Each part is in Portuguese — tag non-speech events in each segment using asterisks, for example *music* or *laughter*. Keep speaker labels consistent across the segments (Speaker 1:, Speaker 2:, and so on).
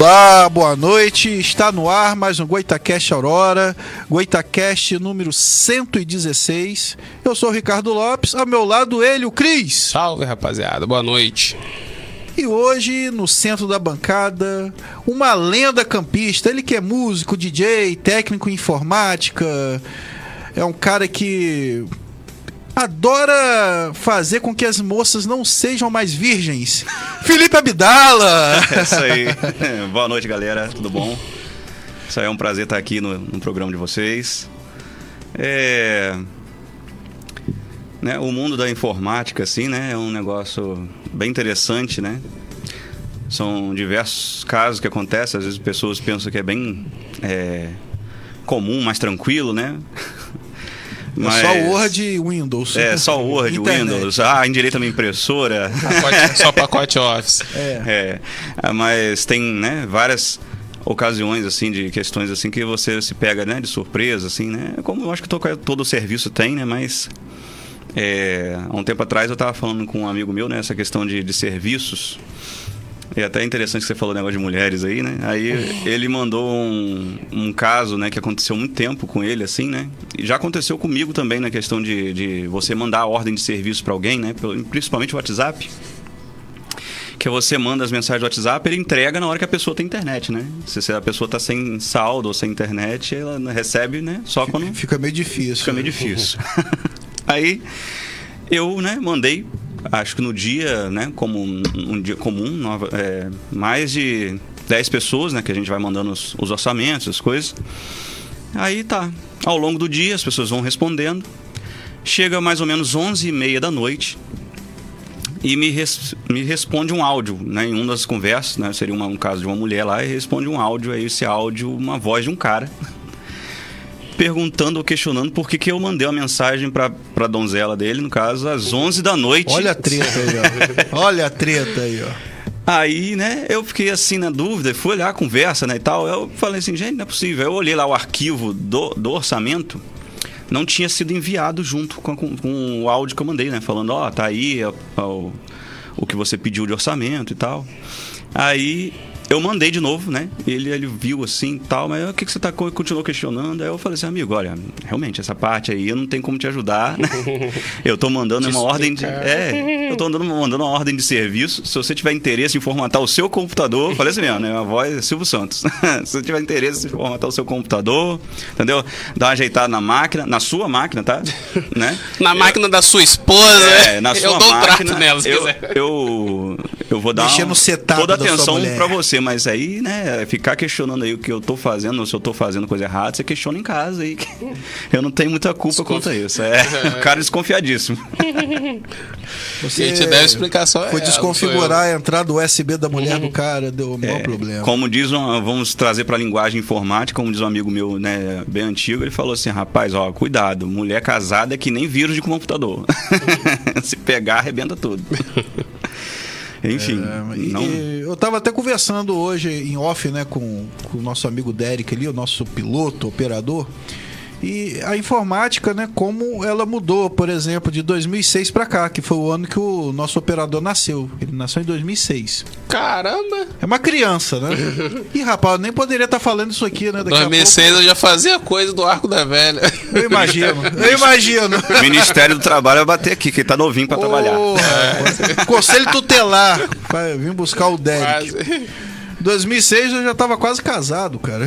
Speaker 1: Olá, boa noite. Está no ar mais um Goitacast Aurora, Goitacast número 116. Eu sou o Ricardo Lopes, ao meu lado ele, o Cris.
Speaker 2: Salve, rapaziada. Boa noite.
Speaker 1: E hoje, no centro da bancada, uma lenda campista. Ele que é músico, DJ, técnico em informática. É um cara que adora fazer com que as moças não sejam mais virgens. Felipe Abdala!
Speaker 3: É *laughs* isso aí. Boa noite, galera. Tudo bom? Isso aí é um prazer estar aqui no, no programa de vocês. É... Né, o mundo da informática, assim, né? É um negócio bem interessante, né? São diversos casos que acontecem. Às vezes pessoas pensam que é bem é, comum, mais tranquilo, né?
Speaker 1: Mas... É só Word Windows.
Speaker 3: É, só Word Internet. Windows. Ah, endireita minha impressora.
Speaker 2: Pacote, só pacote Office.
Speaker 3: É. é. Mas tem, né, várias ocasiões assim de questões assim que você se pega, né, de surpresa assim, né? Como eu acho que todo, todo serviço tem, né, mas é, há um tempo atrás eu estava falando com um amigo meu, né, essa questão de, de serviços. É até interessante que você falou o negócio de mulheres aí, né? Aí ele mandou um, um caso, né, que aconteceu muito tempo com ele, assim, né? E já aconteceu comigo também na questão de, de você mandar a ordem de serviço para alguém, né? Principalmente o WhatsApp. Que você manda as mensagens do WhatsApp, ele entrega na hora que a pessoa tem internet, né? Se a pessoa tá sem saldo ou sem internet, ela recebe, né? Só quando.
Speaker 1: Fica meio difícil.
Speaker 3: Fica meio difícil. *laughs* aí eu, né, mandei acho que no dia, né, como um, dia comum, nova, é, mais de 10 pessoas, né, que a gente vai mandando os, os orçamentos, as coisas. Aí tá. Ao longo do dia, as pessoas vão respondendo. Chega mais ou menos 11 e meia da noite e me, res, me responde um áudio, né, em uma das conversas, né, seria uma, um caso de uma mulher lá, e responde um áudio, aí esse áudio, uma voz de um cara perguntando ou questionando por que, que eu mandei uma mensagem pra, pra donzela dele, no caso, às 11 da noite.
Speaker 1: Olha a treta aí, ó. *laughs* Olha a treta aí, ó.
Speaker 3: Aí, né, eu fiquei assim na dúvida, fui olhar a conversa, né, e tal. Eu falei assim, gente, não é possível. Eu olhei lá o arquivo do, do orçamento, não tinha sido enviado junto com, com, com o áudio que eu mandei, né, falando, ó, oh, tá aí ó, ó, o que você pediu de orçamento e tal. Aí eu mandei de novo, né? Ele, ele viu assim e tal, mas o que, que você tá, continuou questionando? Aí eu falei assim, amigo, olha, realmente, essa parte aí eu não tenho como te ajudar. Né? *laughs* eu tô mandando uma ordem de. É, eu tô mandando, mandando uma ordem de serviço. Se você tiver interesse em formatar o seu computador, falei assim mesmo, né? A voz é Silvio Santos. *laughs* Se você tiver interesse em formatar o seu computador, entendeu? Dar uma ajeitada na máquina, na sua máquina, tá? *laughs* né?
Speaker 2: Na eu, máquina da sua esposa. É,
Speaker 3: na sua
Speaker 2: eu dou
Speaker 3: máquina.
Speaker 2: Um trato nela, se
Speaker 3: eu,
Speaker 2: quiser.
Speaker 3: Eu, eu vou dar
Speaker 1: um,
Speaker 3: toda a atenção para você mas aí, né, ficar questionando aí o que eu tô fazendo, se eu tô fazendo coisa errada, você questiona em casa aí. *laughs* eu não tenho muita culpa Desconf... quanto a isso. É, *laughs* o cara desconfiadíssimo. *laughs*
Speaker 2: Você te deve explicação
Speaker 1: Foi
Speaker 2: é,
Speaker 1: desconfigurar a entrada USB da mulher uhum. do cara, deu o maior
Speaker 3: é,
Speaker 1: problema.
Speaker 3: Como diz, um, vamos trazer para linguagem informática, como diz um amigo meu, né, bem antigo, ele falou assim: rapaz, ó, cuidado, mulher casada é que nem vírus de computador. se pegar, arrebenta tudo. Enfim. É, não...
Speaker 1: Eu estava até conversando hoje em off, né, com, com o nosso amigo Derek ali, o nosso piloto, operador. E a informática, né, como ela mudou, por exemplo, de 2006 para cá, que foi o ano que o nosso operador nasceu. Ele nasceu em 2006.
Speaker 2: Caramba!
Speaker 1: É uma criança, né? *laughs* e rapaz, eu nem poderia estar tá falando isso aqui, né?
Speaker 2: Daqui 2006 pouco... eu já fazia coisa do arco da velha.
Speaker 1: Eu imagino, *laughs* eu imagino.
Speaker 3: O Ministério do Trabalho vai bater aqui, que ele tá novinho para oh, trabalhar.
Speaker 1: É. Conselho tutelar. Vai, vim buscar o Derek. Quase. 2006 eu já estava quase casado, cara.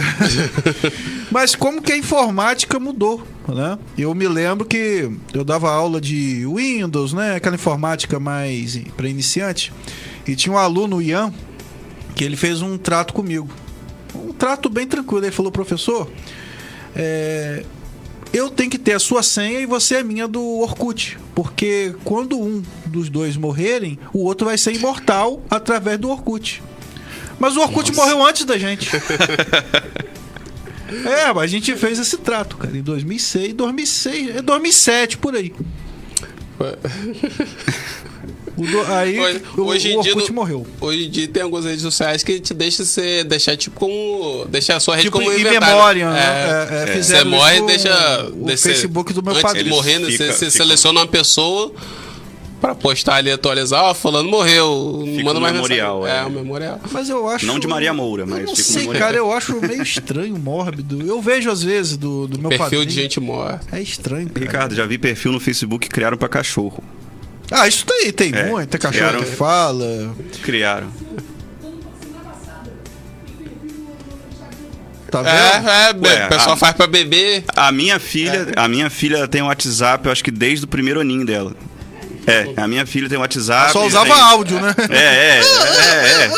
Speaker 1: *laughs* Mas como que a informática mudou, né? Eu me lembro que eu dava aula de Windows, né? Aquela informática mais para iniciante. E tinha um aluno, Ian, que ele fez um trato comigo. Um trato bem tranquilo. Ele falou, professor, é, eu tenho que ter a sua senha e você é minha do Orkut. Porque quando um dos dois morrerem, o outro vai ser imortal através do Orkut. Mas o Orkut Nossa. morreu antes da gente. *laughs* é, mas a gente fez esse trato, cara, em 2006, 2006, 2007, por aí. Do, aí hoje, o, hoje o Orkut dia, morreu.
Speaker 2: Hoje em dia tem algumas redes sociais que te deixa ser, deixar tipo como deixar a sua rede
Speaker 1: tipo,
Speaker 2: como
Speaker 1: em memória, né?
Speaker 2: É, é, é, você morre e deixa
Speaker 1: o, o Facebook do meu
Speaker 2: antes
Speaker 1: padrinho.
Speaker 2: morrer, né? você, você seleciona uma pessoa pra postar ali, atualizar, ó, fulano morreu.
Speaker 3: Fica
Speaker 2: manda mais
Speaker 3: memorial,
Speaker 2: mensagem.
Speaker 3: é.
Speaker 2: É, o memorial.
Speaker 1: Mas eu acho.
Speaker 3: Não de Maria Moura,
Speaker 1: Eu
Speaker 3: mas
Speaker 1: não
Speaker 3: fica no
Speaker 1: sei,
Speaker 3: memorial.
Speaker 1: cara, eu acho meio estranho, mórbido. Eu vejo às vezes do, do meu
Speaker 2: Perfil
Speaker 1: padrinho.
Speaker 2: de gente morta.
Speaker 1: É estranho, cara.
Speaker 3: Ricardo, já vi perfil no Facebook que criaram pra cachorro.
Speaker 1: Ah, isso daí tem
Speaker 3: É,
Speaker 1: muito. Tem cachorro
Speaker 3: criaram-
Speaker 1: que fala.
Speaker 3: Criaram.
Speaker 1: Tá vendo?
Speaker 2: É, é, o pessoal
Speaker 3: a-
Speaker 2: faz pra beber.
Speaker 3: A minha filha,
Speaker 1: É.
Speaker 3: a minha filha tem um WhatsApp, eu acho que desde o primeiro aninho dela. É, a minha filha tem WhatsApp.
Speaker 1: Só usava
Speaker 3: tem-
Speaker 1: áudio, né?
Speaker 3: É, é, é,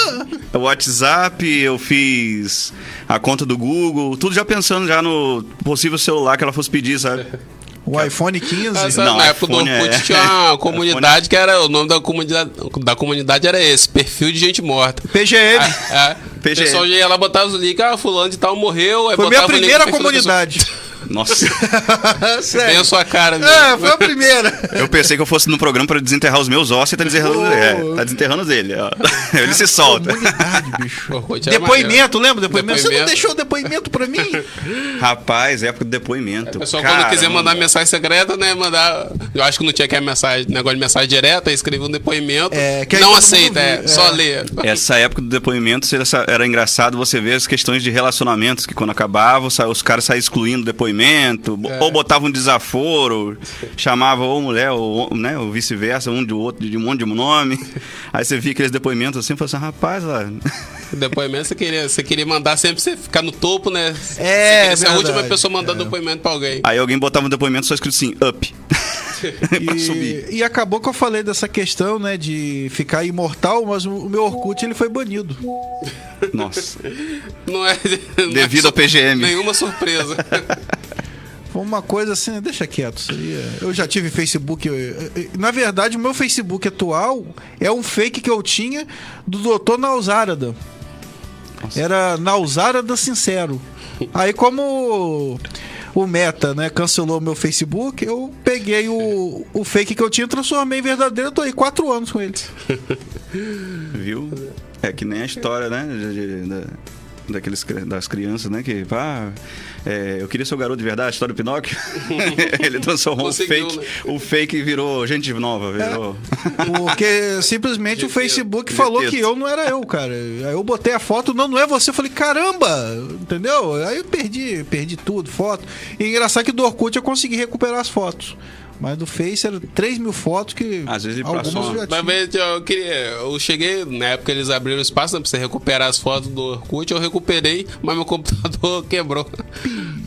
Speaker 3: é. O WhatsApp, eu fiz a conta do Google, tudo já pensando já no possível celular que ela fosse pedir, sabe?
Speaker 1: O iPhone 15.
Speaker 2: Essa,
Speaker 3: Não,
Speaker 2: na época do
Speaker 3: iPhone
Speaker 2: Orkut
Speaker 3: é-
Speaker 2: tinha *laughs* uma comunidade que era. O nome da comunidade, da comunidade era esse, perfil de gente morta.
Speaker 1: PGM.
Speaker 2: É, é. O
Speaker 3: PGM.
Speaker 2: pessoal já ia lá botar os links, ah, fulano de tal morreu.
Speaker 1: Foi minha
Speaker 2: o
Speaker 1: primeira comunidade. *laughs*
Speaker 3: Nossa, *laughs*
Speaker 2: Bem a sua cara, mesmo.
Speaker 1: É, foi a primeira.
Speaker 3: eu pensei que eu fosse no programa pra desenterrar os meus ossos e tá desenterrando,
Speaker 1: Oh.
Speaker 3: é, tá desenterrando ele. ó. *laughs* Ele se solta.
Speaker 1: Bicho. *laughs* Depoimento, lembra? Depoimento. Você não
Speaker 2: Depoimento.
Speaker 1: deixou depoimento pra mim?
Speaker 3: Rapaz, época do depoimento.
Speaker 2: O pessoal, quando quiser mandar mensagem secreta, né? Mandar. Eu acho que não tinha que mensagem, negócio de mensagem direta, aí escrevia um depoimento.
Speaker 1: É,
Speaker 2: não aceita, é,
Speaker 1: viu,
Speaker 2: só
Speaker 1: é.
Speaker 2: lê.
Speaker 3: Essa época do depoimento era- engraçado você ver as questões de relacionamentos, que quando acabava, os caras saíam excluindo o depoimento,
Speaker 2: É.
Speaker 3: ou botavam um desaforo, chamavam ou mulher, ou, né, ou vice-versa, um de outro, de um monte de nome. *laughs* Aí você via aqueles depoimentos assim e falava assim, rapaz, lá, *laughs*
Speaker 2: depoimento você queria, você queria mandar sempre você ficar no topo, né? Você
Speaker 1: É,
Speaker 2: queria ser a última pessoa mandando
Speaker 1: É.
Speaker 2: depoimento pra alguém.
Speaker 3: aí alguém botava um depoimento só escrito assim, up. *laughs* pra subir.
Speaker 1: E, e acabou que eu falei dessa questão, né, de ficar imortal, mas o meu Orkut ele foi banido.
Speaker 3: Nossa.
Speaker 2: Não é. não é
Speaker 3: Devido ao PGM.
Speaker 2: Nenhuma surpresa.
Speaker 1: Uma coisa assim, deixa quieto. Isso aí é- eu já tive Facebook. eu- eu- Na verdade, o meu Facebook atual é um fake que eu tinha do Dr. Nausarada. Era Nausarada Sincero. Aí, como o Meta, né, cancelou meu Facebook, eu peguei o, o fake que eu tinha e transformei em verdadeiro. Eu tô aí quatro anos com ele. *laughs*
Speaker 3: Viu? É que nem a história, né? Daqueles, das crianças, né? Que, pá, é, eu queria ser o garoto de verdade, a história do Pinóquio. *laughs* Ele transformou o fake.
Speaker 2: né?
Speaker 3: O fake virou gente nova, virou.
Speaker 1: Porque simplesmente o Facebook falou que eu não era eu, cara. Aí eu botei a foto, não, não é você. Eu falei, caramba, entendeu? Aí eu perdi, perdi tudo, foto. E engraçado que do Orkut eu consegui recuperar as fotos. Mas do Face era 3 mil fotos que
Speaker 3: Às vezes ele passou
Speaker 1: eu já
Speaker 2: Mas
Speaker 1: tinha.
Speaker 2: mas eu queria. Eu cheguei, na época eles abriram espaço né, pra você recuperar as fotos do Orkut, eu recuperei, mas meu *laughs* computador quebrou.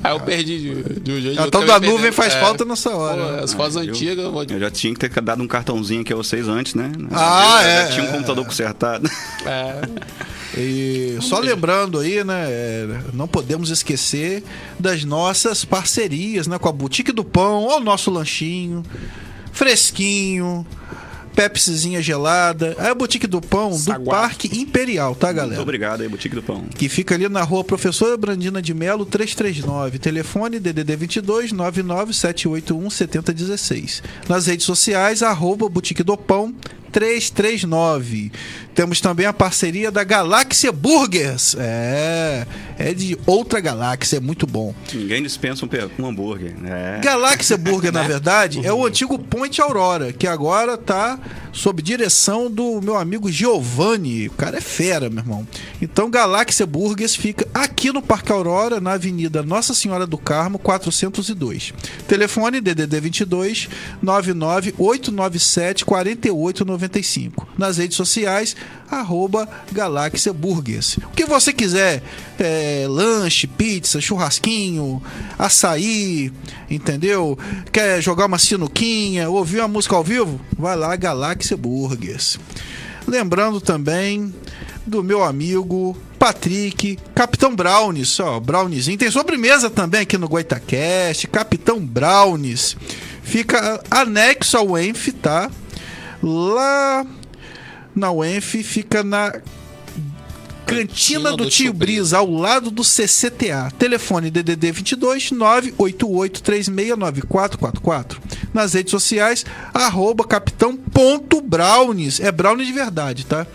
Speaker 2: Aí eu perdi de, de um jeito. Acabei
Speaker 1: da nuvem
Speaker 2: perdendo.
Speaker 1: faz
Speaker 2: É.
Speaker 1: falta nessa
Speaker 2: Pô,
Speaker 1: hora.
Speaker 2: as fotos
Speaker 3: Ah, eu-
Speaker 2: antigas, eu vou.
Speaker 3: Eu já tinha que ter dado um cartãozinho aqui a vocês antes, né?
Speaker 1: Ah,
Speaker 3: eu
Speaker 1: é,
Speaker 3: Já tinha um
Speaker 1: é,
Speaker 3: computador consertado.
Speaker 2: É, *laughs*
Speaker 1: E só lembrando aí, né? é, não podemos esquecer das nossas parcerias, né? Com a Boutique do Pão, o nosso lanchinho, fresquinho, Pepsizinha gelada. É a Boutique do Pão do
Speaker 2: Saguá.
Speaker 1: Parque Imperial, tá,
Speaker 3: Muito
Speaker 1: galera?
Speaker 3: obrigado aí, Boutique do Pão.
Speaker 1: Que fica ali na rua Professora Brandina de Melo, 339. Telefone DDD 22 99781 7016. Nas redes sociais, arroba Boutique do Pão 339. Temos também a parceria da Galáxia Burgers. É, é de outra galáxia, é muito bom.
Speaker 3: Ninguém dispensa um, um hambúrguer. É.
Speaker 1: Galáxia Burger, *laughs* na verdade, é o antigo Ponte Aurora, que agora tá sob direção do meu amigo Giovanni. O cara é fera, meu irmão. Então, Galáxia Burgers fica aqui no Parque Aurora, na Avenida Nossa Senhora do Carmo, 402. Telefone DDD 22 99897 4895. Nas redes sociais, arroba Galáxia Burgers. O que você quiser, é, lanche, pizza, churrasquinho, açaí, entendeu? Quer jogar uma sinuquinha, ouvir uma música ao vivo? Vai lá, Galáxia Burgers. Lembrando também do meu amigo Patrick, Capitão Brownies, ó, Browniezinho. Tem sobremesa também aqui no Goitacast, Capitão Brownies. Fica anexo ao Enf, tá? Lá na UENF fica na Cantina do Tio Brisa, ao lado do CCTA. Telefone DDD 22 988 369444. Nas redes sociais, arroba capitão.brownies. É brownie de verdade, tá?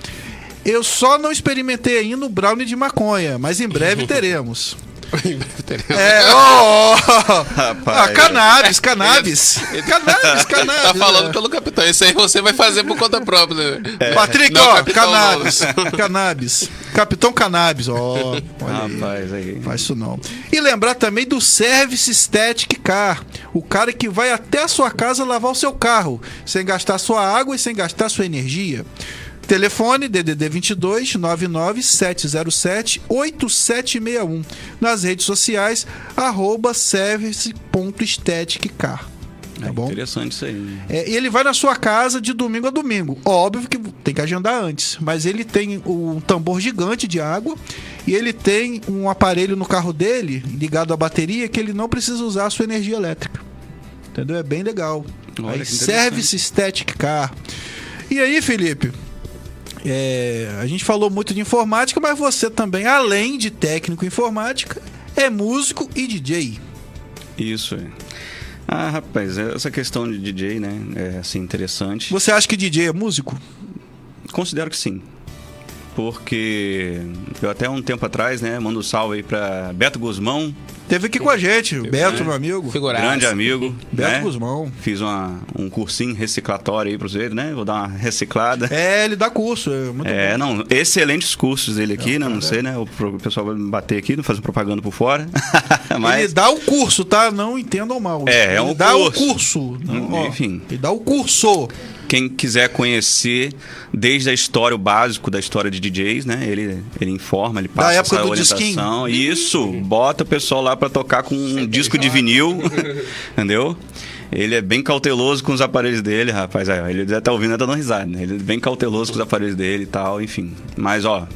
Speaker 1: Eu só não experimentei ainda o brownie de maconha, mas em breve *laughs* teremos.
Speaker 2: Em breve teremos.
Speaker 1: É, ó, ó.
Speaker 3: Rapaz.
Speaker 1: Ah, cannabis, cannabis. *laughs* Cannabis, cannabis.
Speaker 2: Tá falando
Speaker 1: é.
Speaker 2: pelo capitão. Isso aí você vai fazer por conta própria. né?
Speaker 1: Patrick,
Speaker 2: Não,
Speaker 1: ó,
Speaker 2: capitão,
Speaker 1: cannabis. *laughs* Cannabis. Capitão Cannabis, ó. aí.
Speaker 3: Rapaz, aí.
Speaker 1: Faz isso não. E lembrar também do Service Static Car. O cara que vai até a sua casa lavar o seu carro, sem gastar sua água e sem gastar sua energia. Telefone DDD 22 99 707 8761. Nas redes sociais, arroba service.staticcar. Tá
Speaker 3: É
Speaker 1: bom?
Speaker 3: Interessante isso aí.
Speaker 1: É, e ele vai na sua casa de domingo a domingo. Óbvio que tem que agendar antes, mas ele tem um tambor gigante de água e ele tem um aparelho no carro dele ligado à bateria que ele não precisa usar a sua energia elétrica. Entendeu? É bem legal.
Speaker 3: Olha
Speaker 1: aí. Service Static Car. E aí, Felipe? É, a gente falou muito de informática, mas você também, além de técnico em informática, é músico e DJ.
Speaker 3: Isso é. Ah, rapaz, essa questão de DJ, né? É assim, interessante.
Speaker 1: Você acha que DJ é músico?
Speaker 3: Considero que sim. Porque eu até um tempo atrás, né, mando um salve aí pra Beto Guzmão,
Speaker 1: Teve aqui com a gente, o Beto,
Speaker 3: né?
Speaker 1: meu amigo.
Speaker 2: Figuraça.
Speaker 3: grande amigo.
Speaker 1: Beto
Speaker 3: né?
Speaker 1: Guzmão.
Speaker 3: Fiz uma, um cursinho reciclatório aí pra você, né? Vou dar uma reciclada.
Speaker 1: É, ele dá curso, é muito
Speaker 3: É,
Speaker 1: bom.
Speaker 3: não, excelentes cursos dele aqui, né? Não sei, né? O pessoal vai me bater aqui, não fazer propaganda por fora. *laughs*
Speaker 1: Ele
Speaker 3: Mas
Speaker 1: dá o curso, tá? Não entendam mal.
Speaker 3: É, é
Speaker 1: ele
Speaker 3: um
Speaker 1: dá
Speaker 3: curso.
Speaker 1: o curso. Não, ó,
Speaker 3: Enfim.
Speaker 1: Ele dá o curso.
Speaker 3: quem quiser conhecer desde a história, o básico da história de DJs, né? Ele, ele informa, ele passa
Speaker 1: época
Speaker 3: essa
Speaker 1: do
Speaker 3: orientação. Isso, bota o pessoal lá pra tocar com um disco de vinil, *laughs* entendeu? Ele é bem cauteloso com os aparelhos dele, rapaz. Aí, ó, ele deve estar ouvindo, tá dando risada, né? Ele é bem cauteloso com os aparelhos dele e tal, enfim. Mas, ó,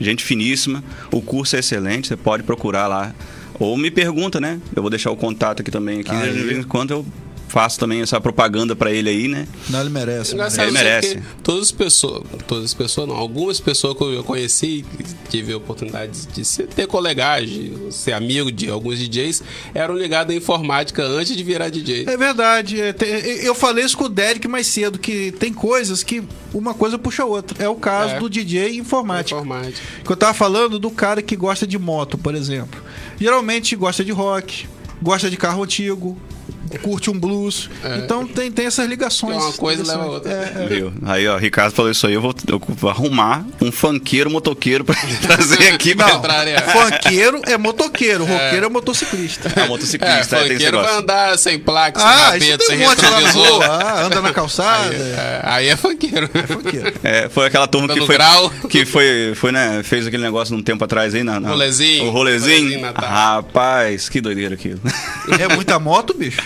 Speaker 3: gente finíssima. O curso é excelente, você pode procurar lá. Ou me pergunta, né? Eu vou deixar o contato aqui também. Aqui,
Speaker 1: Aí.
Speaker 3: de vez em quando eu faço também essa propaganda pra ele aí, né?
Speaker 1: Não, ele merece.
Speaker 2: Engraçado
Speaker 3: Ele merece.
Speaker 2: todas as pessoas, todas as pessoas não, algumas pessoas que eu conheci, que tive a oportunidade de ser, ter colegagem, ser amigo de alguns DJs, eram ligados à informática antes de virar DJ.
Speaker 1: É verdade. é, eu falei isso com o Derek mais cedo, que tem coisas que uma coisa puxa a outra. É o caso
Speaker 2: É.
Speaker 1: do DJ informático.
Speaker 2: Informática.
Speaker 1: Que eu tava falando do cara que gosta de moto, por exemplo. Geralmente gosta de rock, gosta de carro antigo, curte um blues.
Speaker 2: É.
Speaker 1: Então tem, tem essas ligações.
Speaker 2: Uma coisa
Speaker 1: ligações.
Speaker 2: leva a outra.
Speaker 1: É, é.
Speaker 3: Viu? Aí, ó, Ricardo falou isso aí. Eu vou, eu vou arrumar um funkeiro motoqueiro pra *laughs* trazer aqui
Speaker 1: Não,
Speaker 2: né?
Speaker 1: funkeiro é motoqueiro, roqueiro é motociclista.
Speaker 3: É,
Speaker 2: É,
Speaker 3: motociclista, esse
Speaker 2: funkeiro vai andar sem placa, sem
Speaker 1: Ah,
Speaker 2: rabeta, sem
Speaker 1: um monte lá na
Speaker 2: retrovisor.
Speaker 1: rua. Ah, anda na calçada.
Speaker 2: Aí, é, aí é funkeiro.
Speaker 1: Funkeiro.
Speaker 3: É, foi aquela turma que foi,
Speaker 2: grau.
Speaker 3: que foi, foi né, fez aquele negócio num tempo atrás aí na, na
Speaker 2: Rolezinho.
Speaker 3: o rolezinho.
Speaker 2: Rolezinho.
Speaker 3: Rapaz, que doideira aquilo.
Speaker 1: É muita moto, bicho?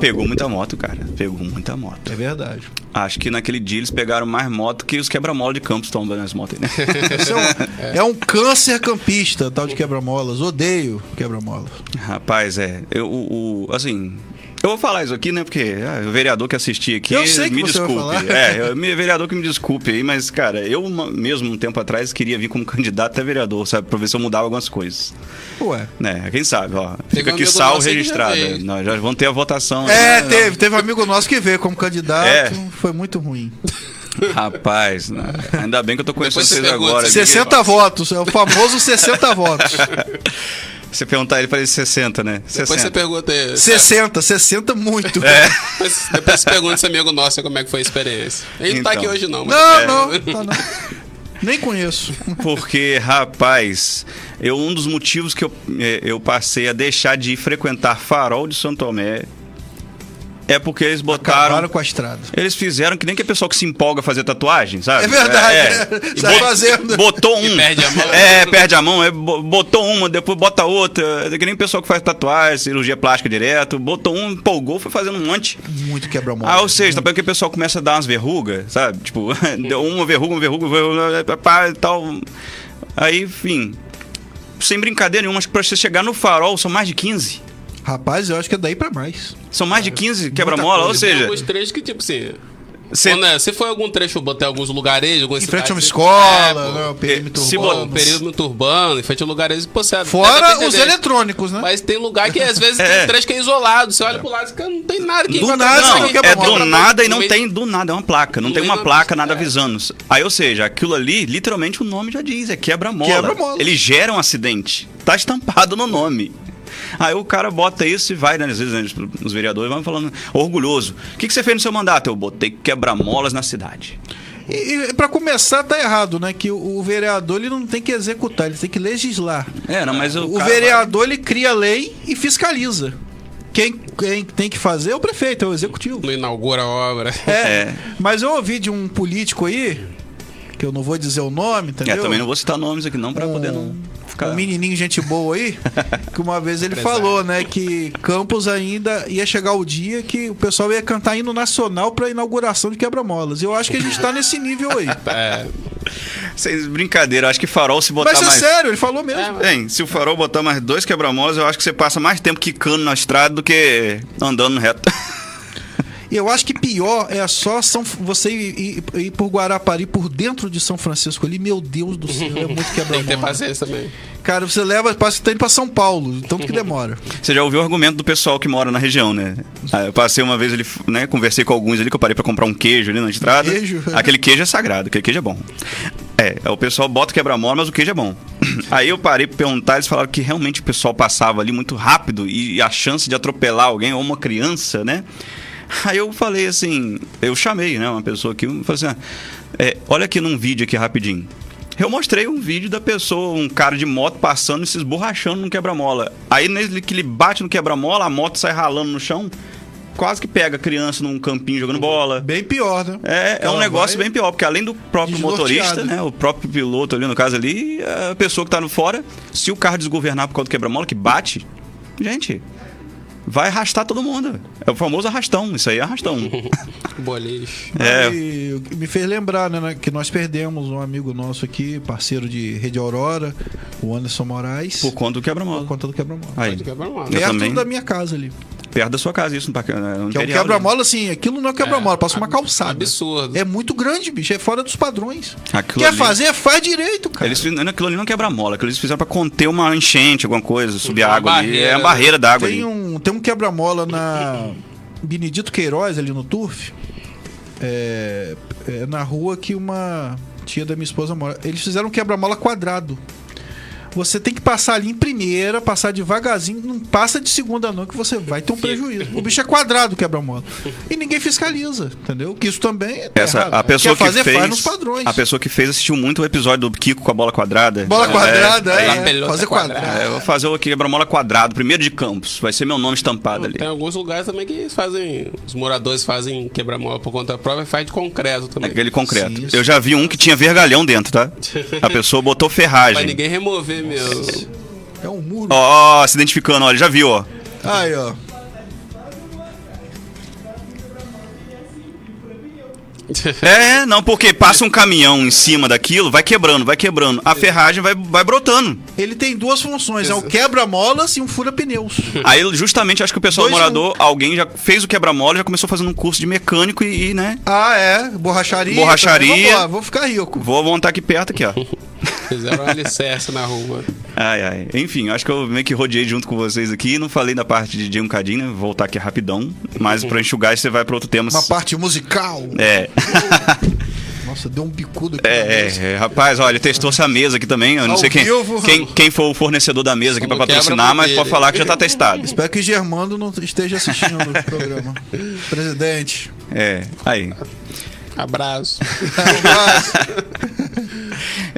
Speaker 3: Pegou muita moto, cara. Pegou muita moto.
Speaker 1: É verdade.
Speaker 3: Acho que naquele dia eles pegaram mais moto que os quebra-mola de Campos estão andando nas motos aí, né? *laughs*
Speaker 1: É, um, é um câncer campista, tal de quebra-molas. Odeio quebra-molas.
Speaker 3: Rapaz, é. Eu, o, o- assim. Eu vou falar isso aqui, né? Porque ah, o vereador que assistiu aqui.
Speaker 1: Eu sei que
Speaker 3: me
Speaker 1: você vai
Speaker 3: desculpe.
Speaker 1: falar.
Speaker 3: É, eu, me- vereador que me desculpe aí, mas, cara, eu mesmo um tempo atrás queria vir como *laughs* candidato a vereador, sabe? Pra ver se eu mudava algumas coisas.
Speaker 1: Ué.
Speaker 3: Né? Quem sabe, ó. Fica aqui sal
Speaker 2: que já
Speaker 3: registrado.
Speaker 2: veio.
Speaker 3: Nós já vamos ter a votação.
Speaker 1: É,
Speaker 3: né?
Speaker 1: teve. Teve um amigo nosso que veio como candidato.
Speaker 3: É.
Speaker 1: Foi muito ruim.
Speaker 3: Rapaz, né? ainda bem que eu tô conhecendo
Speaker 2: Depois
Speaker 3: vocês agora.
Speaker 2: se-
Speaker 1: 60 votos. É o famoso 60 votos. *laughs*
Speaker 3: Você perguntar ele para ele 60, né?
Speaker 2: Depois
Speaker 3: 60.
Speaker 2: você pergunta aí.
Speaker 1: 60, 60 muito.
Speaker 3: É. *laughs*
Speaker 2: Depois, depois você pergunta esse amigo nosso como é que foi a experiência. Ele não tá
Speaker 3: Então.
Speaker 2: aqui hoje não. mas-
Speaker 1: Não,
Speaker 2: É.
Speaker 1: não, *laughs* tá não. Nem conheço.
Speaker 3: Porque, rapaz, eu, um dos motivos que eu, eh, eu passei a deixar de frequentar Farol de São Tomé é porque eles botaram.
Speaker 1: Acabaram com a estrada.
Speaker 3: Eles fizeram que nem que a pessoa que se empolga a fazer tatuagem, sabe?
Speaker 1: É verdade,
Speaker 3: É,
Speaker 1: é. *laughs*
Speaker 3: E
Speaker 1: Sai
Speaker 3: bot-
Speaker 1: fazendo.
Speaker 3: Botou um.
Speaker 2: perde a mão.
Speaker 3: É, perde a mão. É, bo- botou uma, depois bota outra. É que nem pessoa que faz tatuagem, cirurgia plástica direto. Botou um, empolgou, foi fazendo um monte.
Speaker 1: Muito quebra-mola.
Speaker 3: Ah, ou seja, tá vendo que o pessoal começa a dar umas verrugas, sabe? Tipo, *laughs* deu uma verruga, uma verruga, verruga, pá, e tal. Aí, enfim. Sem brincadeira nenhuma, acho que pra você chegar no farol são mais de 15.
Speaker 1: Rapaz, eu acho que é daí pra mais.
Speaker 3: São mais de 15 quebra-mola, ou
Speaker 1: coisa.
Speaker 2: Tem
Speaker 3: seja.
Speaker 2: alguns trechos que, tipo assim.
Speaker 3: Cê-
Speaker 2: Quando é- se for algum trecho, botei alguns lugares, algumas
Speaker 1: Em frente a uma escola,
Speaker 2: é,
Speaker 1: né, o perímetro
Speaker 3: se
Speaker 1: urbano.
Speaker 2: Um perímetro urbano, em frente a lugares, pô, você
Speaker 1: Fora os eletrônicos, né?
Speaker 2: Mas tem lugar que às vezes *laughs*
Speaker 3: É.
Speaker 2: tem trecho que é isolado. Você olha pro lado e não tem nada que
Speaker 1: Do nada,
Speaker 3: Não,
Speaker 1: não
Speaker 3: é do nada e não tem do nada, é uma placa. Não
Speaker 2: No
Speaker 3: tem uma placa,
Speaker 2: pista,
Speaker 3: nada
Speaker 2: é.
Speaker 3: avisando. Aí, ou seja, aquilo ali, literalmente o nome já diz, é quebra-mola.
Speaker 1: Quebra-mola.
Speaker 3: Ele gera um acidente. Tá estampado no nome. Aí o cara bota isso e vai, né? Às vezes né, os vereadores vão falando, orgulhoso. O que, que você fez no seu mandato? Eu botei quebra-molas na cidade.
Speaker 1: E, e para começar, tá errado, né? Que o, o vereador ele não tem que executar, ele tem que legislar.
Speaker 3: É, não, mas o,
Speaker 1: O, vereador ele cria lei e fiscaliza. Quem, quem tem que fazer é o prefeito, é o executivo.
Speaker 2: Não inaugura a obra.
Speaker 1: É,
Speaker 3: É.
Speaker 1: Mas eu ouvi de um político aí, que eu não vou dizer o nome,
Speaker 3: vai...
Speaker 1: entendeu?
Speaker 3: É, também não vou citar nomes aqui não, pra poder não ficar...
Speaker 1: Um menininho gente boa aí, *laughs* que uma vez ele
Speaker 2: Empresário.
Speaker 1: falou, né, que Campos ainda ia chegar o dia que o pessoal ia cantar hino nacional pra inauguração de quebra-molas. Eu acho que a gente tá nesse nível aí. *laughs*
Speaker 2: É,
Speaker 3: Vocês, brincadeira, eu acho que farol se botar
Speaker 1: Mas é
Speaker 3: mais...
Speaker 1: sério, ele falou mesmo.
Speaker 2: É, mas-
Speaker 3: Hein, se o farol botar mais dois quebra-molas, eu acho que você passa mais tempo quicando na estrada do que andando reto.
Speaker 1: E eu acho que pior é só São, você ir, ir- ir por Guarapari, por dentro de São Francisco ali. Meu Deus do céu, é muito *laughs*
Speaker 2: tem que ter
Speaker 1: quebra-mola.
Speaker 2: paciência também.
Speaker 1: Cara, você leva, parece que tá indo pra São Paulo, tanto que demora. *laughs*
Speaker 3: Você já ouviu o argumento do pessoal que mora na região, né? Ah, eu passei uma vez ali, né? Conversei com alguns ali que eu parei pra comprar um queijo ali na estrada.
Speaker 1: Queijo? *laughs*
Speaker 3: Aquele queijo é sagrado, aquele queijo é bom. É, o pessoal bota o quebra-mola, mas o queijo é bom. *clears throat* Aí eu parei pra perguntar, eles falaram que realmente o pessoal passava ali muito rápido e a chance de atropelar alguém ou uma criança, né? *laughs* Aí eu falei assim, eu chamei, né, uma pessoa aqui, falei assim, ah, é, olha aqui num vídeo aqui rapidinho. Eu mostrei um vídeo da pessoa, um cara de moto passando e se esborrachando no quebra-mola. Aí nele que ele bate no quebra-mola, a moto sai ralando no chão, quase que pega a criança num campinho jogando bola.
Speaker 1: Bem pior, né?
Speaker 3: É, é um negócio bem pior, porque além do próprio motorista, né, o próprio piloto ali no caso ali, a pessoa que tá no fora, se o carro desgovernar por causa do quebra-mola que bate, gente, vai arrastar todo mundo. É o famoso arrastão, isso aí é arrastão. *laughs*
Speaker 2: Boliche.
Speaker 3: É.
Speaker 1: E me fez lembrar, né, que nós perdemos um amigo nosso aqui, parceiro de Rede Aurora, o Anderson Moraes,
Speaker 3: por conta do
Speaker 1: por
Speaker 3: quebra-mola.
Speaker 1: conta do quebra-mola.
Speaker 3: Aí. Eu
Speaker 1: Perto
Speaker 3: também.
Speaker 1: da minha casa ali.
Speaker 3: Perto da sua casa isso, no, parque- no
Speaker 1: Que é um
Speaker 3: ali.
Speaker 1: quebra-mola, assim, aquilo não é quebra-mola,
Speaker 2: É,
Speaker 1: passa uma calçada.
Speaker 2: absurdo.
Speaker 1: É muito grande, bicho, é fora dos padrões.
Speaker 3: Aquilo
Speaker 1: Quer
Speaker 3: ali-
Speaker 1: fazer, faz direito, cara.
Speaker 3: Eles, aquilo ali não quebra mola, aquilo eles fizeram pra conter uma enchente, alguma coisa, subir
Speaker 2: Uma
Speaker 3: água ali.
Speaker 2: barreira,
Speaker 3: É uma
Speaker 2: né?
Speaker 3: barreira d'água
Speaker 1: Tem
Speaker 3: ali.
Speaker 1: um, tem um quebra-mola na Benedito Queiroz, ali no Turf. É, é na rua que uma tia da minha esposa mora. Eles fizeram um quebra-mola quadrado. Você tem que passar ali em primeira, passar devagarzinho, não passa de segunda não, que você vai ter um prejuízo. O bicho é quadrado o quebra-mola. E ninguém fiscaliza, entendeu? Que isso também é
Speaker 3: Essa,
Speaker 1: errado.
Speaker 3: a pessoa
Speaker 1: Quer fazer,
Speaker 3: que fez,
Speaker 1: faz nos padrões.
Speaker 3: a pessoa que fez assistiu muito o episódio do Kiko com a bola quadrada.
Speaker 1: Bola quadrada, é.
Speaker 2: a pelota
Speaker 1: fazer
Speaker 2: quadrada.
Speaker 1: quadrado.
Speaker 3: É, eu vou fazer o quebra-mola quadrado, primeiro de Campos. Vai ser meu nome estampado ali.
Speaker 2: Tem alguns lugares também que eles fazem. Os moradores fazem quebra-mola por conta própria e faz de concreto também.
Speaker 3: Aquele concreto.
Speaker 1: Sim.
Speaker 3: Eu já vi um que tinha vergalhão dentro, tá? *laughs* A pessoa botou
Speaker 2: Pra
Speaker 3: ferragem.
Speaker 2: ninguém remover mesmo.
Speaker 1: É um muro.
Speaker 3: Ó, ó, se identificando, olha, já viu, ó.
Speaker 1: Aí, ó.
Speaker 3: É, não, porque passa um caminhão em cima daquilo, vai quebrando, vai quebrando. A ferragem vai, vai brotando.
Speaker 1: Ele tem duas funções, é um quebra-molas e um fura-pneus. *laughs*
Speaker 3: Aí, justamente, acho que o pessoal
Speaker 1: Dois
Speaker 3: morador, alguém já fez o quebra-mola, já começou fazendo um curso de mecânico e, e, né?
Speaker 1: Ah, é? Borracharia.
Speaker 3: Borracharia.
Speaker 1: Vamos lá, vou ficar rico.
Speaker 3: Vou montar aqui perto, aqui, ó. *laughs*
Speaker 2: Fizeram um alicerce na rua.
Speaker 3: Ai, ai. Enfim, acho que eu meio que rodeei junto com vocês aqui. Não falei da parte de DJ um cadinho, né? Vou voltar aqui rapidão. Mas pra enxugar, você vai pra outro tema.
Speaker 1: Uma parte musical.
Speaker 3: É. *laughs*
Speaker 1: Nossa, deu um bicudo aqui. na
Speaker 3: É,
Speaker 1: mesa.
Speaker 3: é, é, rapaz, olha, testou essa mesa aqui também. Eu não
Speaker 1: Ao
Speaker 3: sei quem,
Speaker 1: vivo.
Speaker 3: quem, quem for o fornecedor da mesa aqui
Speaker 2: quebra,
Speaker 3: patrocinar, mas pode falar que já tá testado.
Speaker 1: Espero que Germando não esteja assistindo o programa. *laughs* Presidente.
Speaker 3: É, aí.
Speaker 2: Abraço. *laughs*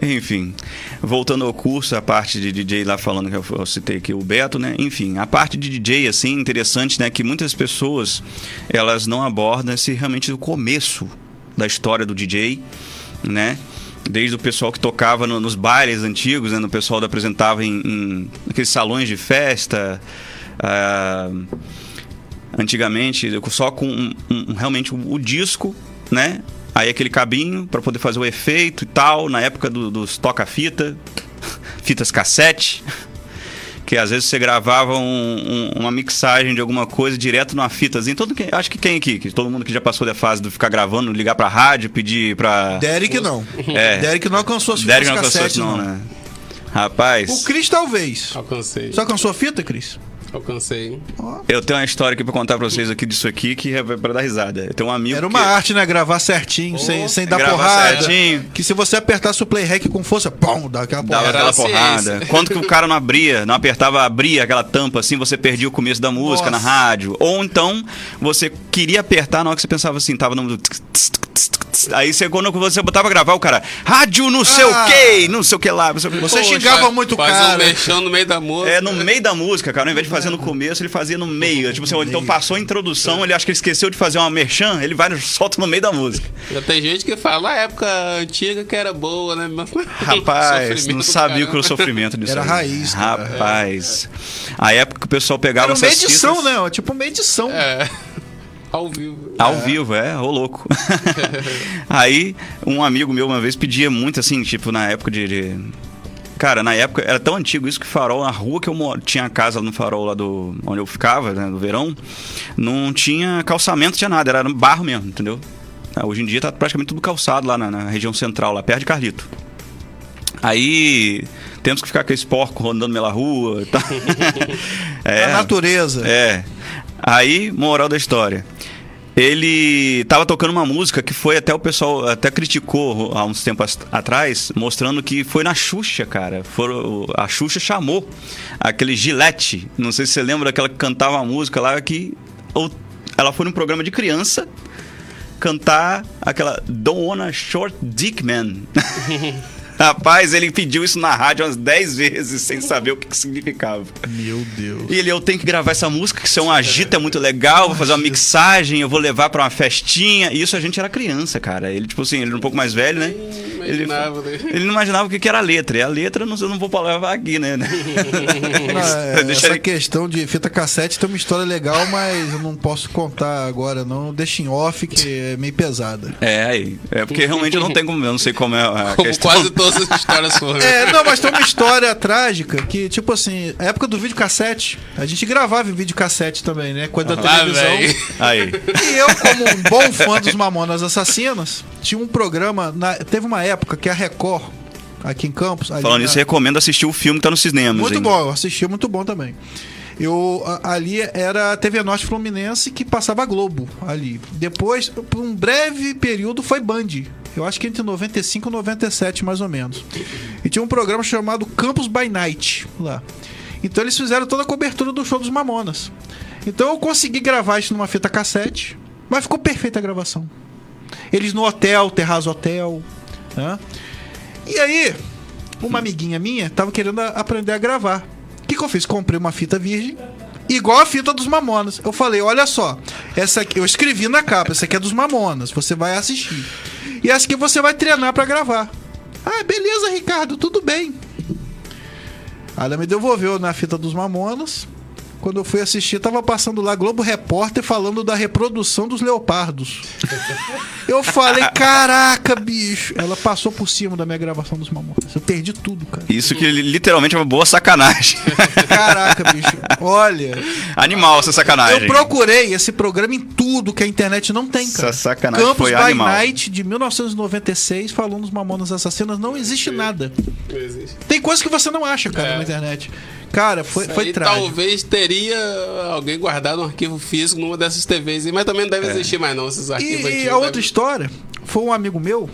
Speaker 3: Enfim, voltando ao curso, a parte de DJ lá falando que eu, eu citei aqui o Beto, né? Enfim, a parte de DJ, assim, interessante, né? Que muitas pessoas, elas não abordam esse realmente o começo da história do DJ, né? Desde o pessoal que tocava no- nos bailes antigos, né? No pessoal que apresentava em, em aqueles salões de festa, ah, antigamente, só com um- um- realmente o, o disco, né? Aí aquele cabinho para poder fazer o efeito e tal, na época do- dos toca-fita, *laughs* fitas cassete, que às vezes você gravava um- um- uma mixagem de alguma coisa direto numa fitazinha. Todo, quem- acho que quem aqui, que todo mundo que já passou da fase de ficar gravando, ligar pra rádio, pedir pra.
Speaker 1: Derek não. *laughs*
Speaker 3: É.
Speaker 1: Derek não alcançou as fitas
Speaker 3: Derek não alcançou
Speaker 1: cassete,
Speaker 3: isso, não,
Speaker 1: não.
Speaker 3: né? Rapaz,
Speaker 1: O Cris talvez.
Speaker 2: Alcancei.
Speaker 1: Você alcançou a fita, Cris?
Speaker 2: Alcancei.
Speaker 3: eu tenho uma história aqui pra contar pra vocês aqui disso aqui que é pra dar risada. Eu tenho um amigo.
Speaker 1: Era uma
Speaker 3: que...
Speaker 1: arte, né? Gravar certinho, sem, sem dar
Speaker 3: gravar
Speaker 1: porrada.
Speaker 3: certinho.
Speaker 1: Que se você apertasse o play rec com força, pum, dá aquela
Speaker 3: Dava
Speaker 1: porrada.
Speaker 2: Era
Speaker 3: aquela porrada. Quando que o cara não abria, não apertava, abria aquela tampa assim, você perdia o começo da música
Speaker 1: Nossa.
Speaker 3: na rádio. Ou então, você queria apertar na hora que você pensava assim, tava no. Aí você, quando você botava pra gravar, o cara, rádio não sei
Speaker 1: Ah.
Speaker 3: o que, não sei o que lá. Não sei o que.
Speaker 1: Você
Speaker 3: Poxa,
Speaker 1: xingava muito o
Speaker 2: Faz
Speaker 1: cara.
Speaker 2: um mexão no meio da música.
Speaker 3: É, no meio da música, cara. Ao invés de fazer no começo, ele fazia no meio. Tipo assim, ou então passou a introdução, ele acha que ele esqueceu de fazer uma merchan, ele vai e solta no meio da música.
Speaker 2: Já tem gente que fala, a época antiga que era boa, né? Mas- *laughs*
Speaker 3: Rapaz, não sabia o que era o sofrimento disso.
Speaker 1: Era
Speaker 3: aí.
Speaker 1: raiz, cara.
Speaker 3: Rapaz. A época que o pessoal pegava
Speaker 1: Era uma
Speaker 3: essas
Speaker 1: edição,
Speaker 3: fitas-
Speaker 1: né? Tipo uma edição.
Speaker 2: É. *laughs* Ao vivo.
Speaker 3: Ao vivo, é, ô louco. *laughs* Aí, um amigo meu uma vez pedia muito assim, tipo, na época de. de- Cara, na época era tão antigo isso que farol, na rua que eu moro, tinha a casa no farol lá do. onde eu ficava, né, no verão, não tinha calçamento, tinha nada, era barro mesmo, entendeu? Ah, Hoje em dia tá praticamente tudo calçado lá na, na região central, lá perto de Carlito. Aí temos que ficar com esse porco rondando pela rua e tal. *laughs* É.
Speaker 1: A natureza.
Speaker 3: É. Aí, moral da história. Ele tava tocando uma música que foi até o pessoal até criticou há uns tempos atrás, mostrando que foi na Xuxa, cara. Foram, a Xuxa chamou aquele Gillette. Não sei se você lembra daquela que cantava uma música lá que ou- ela foi num programa de criança cantar aquela Don't Wanna Short Dick Man. *laughs* Rapaz, ele pediu isso na rádio umas 10 vezes sem saber o que, que significava.
Speaker 1: Meu Deus.
Speaker 3: E ele, eu tenho que gravar essa música, que isso é um agito, é muito legal, vou fazer uma mixagem, eu vou levar pra uma festinha. E isso a gente era criança, cara. Ele, tipo assim, ele era um pouco mais velho, né? Ele,
Speaker 2: imaginava, né?
Speaker 3: ele não imaginava o que que era a letra. E a letra eu não, eu não vou levar aqui, né? *laughs*
Speaker 1: Não, é,
Speaker 3: Deixa
Speaker 1: essa
Speaker 3: ele-
Speaker 1: questão de fita cassete tem uma história legal, mas eu não posso contar agora, não. Deixa em off, que é meio pesada.
Speaker 3: É, aí. É porque realmente eu não tenho como, eu não sei como é a
Speaker 2: Como
Speaker 3: questão.
Speaker 2: quase todas as histórias *laughs* foram.
Speaker 1: É, não, mas tem uma história trágica que, tipo assim, a época do videocassete, a gente gravava em videocassete também, né? Quando da
Speaker 2: Lá,
Speaker 1: televisão.
Speaker 2: velho.
Speaker 3: Aí.
Speaker 1: E eu, como um bom fã dos Mamonas Assassinas, tinha um programa. na- teve uma época que a Record, aqui em Campos.
Speaker 3: Falando
Speaker 1: na-
Speaker 3: nisso, recomendo assistir o filme que tá nos cinemas.
Speaker 1: Muito
Speaker 3: hein?
Speaker 1: bom, eu assisti, muito bom também. Eu, a- ali era a TV Norte Fluminense que passava a Globo ali. Depois, por um breve período, foi Band. Eu acho que entre 95 e 97, mais ou menos. E tinha um programa chamado Campus by Night lá. Então eles fizeram toda a cobertura do show dos Mamonas. Então eu consegui gravar isso numa fita cassete, mas ficou perfeita a gravação. Eles no hotel, Terraço Hotel. Né? E aí, uma amiguinha minha tava querendo aprender a gravar. O que, que eu fiz? Comprei uma fita virgem, igual a fita dos Mamonas. Eu falei: olha só, essa aqui, eu escrevi na capa, essa aqui é dos Mamonas, você vai assistir. E essa aqui você vai treinar pra gravar. Ah, beleza, Ricardo, tudo bem. Ela me devolveu na fita dos Mamonas. Quando eu fui assistir, tava passando lá Globo Repórter falando da reprodução dos leopardos. Eu falei, caraca, bicho. Ela passou por cima da minha gravação dos Mamonas. Eu perdi tudo, cara.
Speaker 3: Isso que literalmente é uma boa sacanagem.
Speaker 1: Caraca, bicho. Olha,
Speaker 3: Animal essa sacanagem.
Speaker 1: eu procurei esse programa em tudo que a internet não tem, cara.
Speaker 3: Essa sacanagem
Speaker 1: Campus
Speaker 3: foi
Speaker 1: by
Speaker 3: animal.
Speaker 1: Night de 1996 falando dos Mamonas Assassinas. Não existe nada.
Speaker 2: Não existe.
Speaker 1: Tem coisa que você não acha, cara,
Speaker 2: É.
Speaker 1: na internet. Cara, foi,
Speaker 2: Isso
Speaker 1: foi
Speaker 2: aí
Speaker 1: trágico.
Speaker 2: talvez teria alguém guardado um arquivo físico numa dessas TVs, aí, mas também não deve existir mais não esses arquivos
Speaker 1: É. E,
Speaker 2: antigos.
Speaker 1: a outra
Speaker 2: deve-
Speaker 1: história foi um amigo meu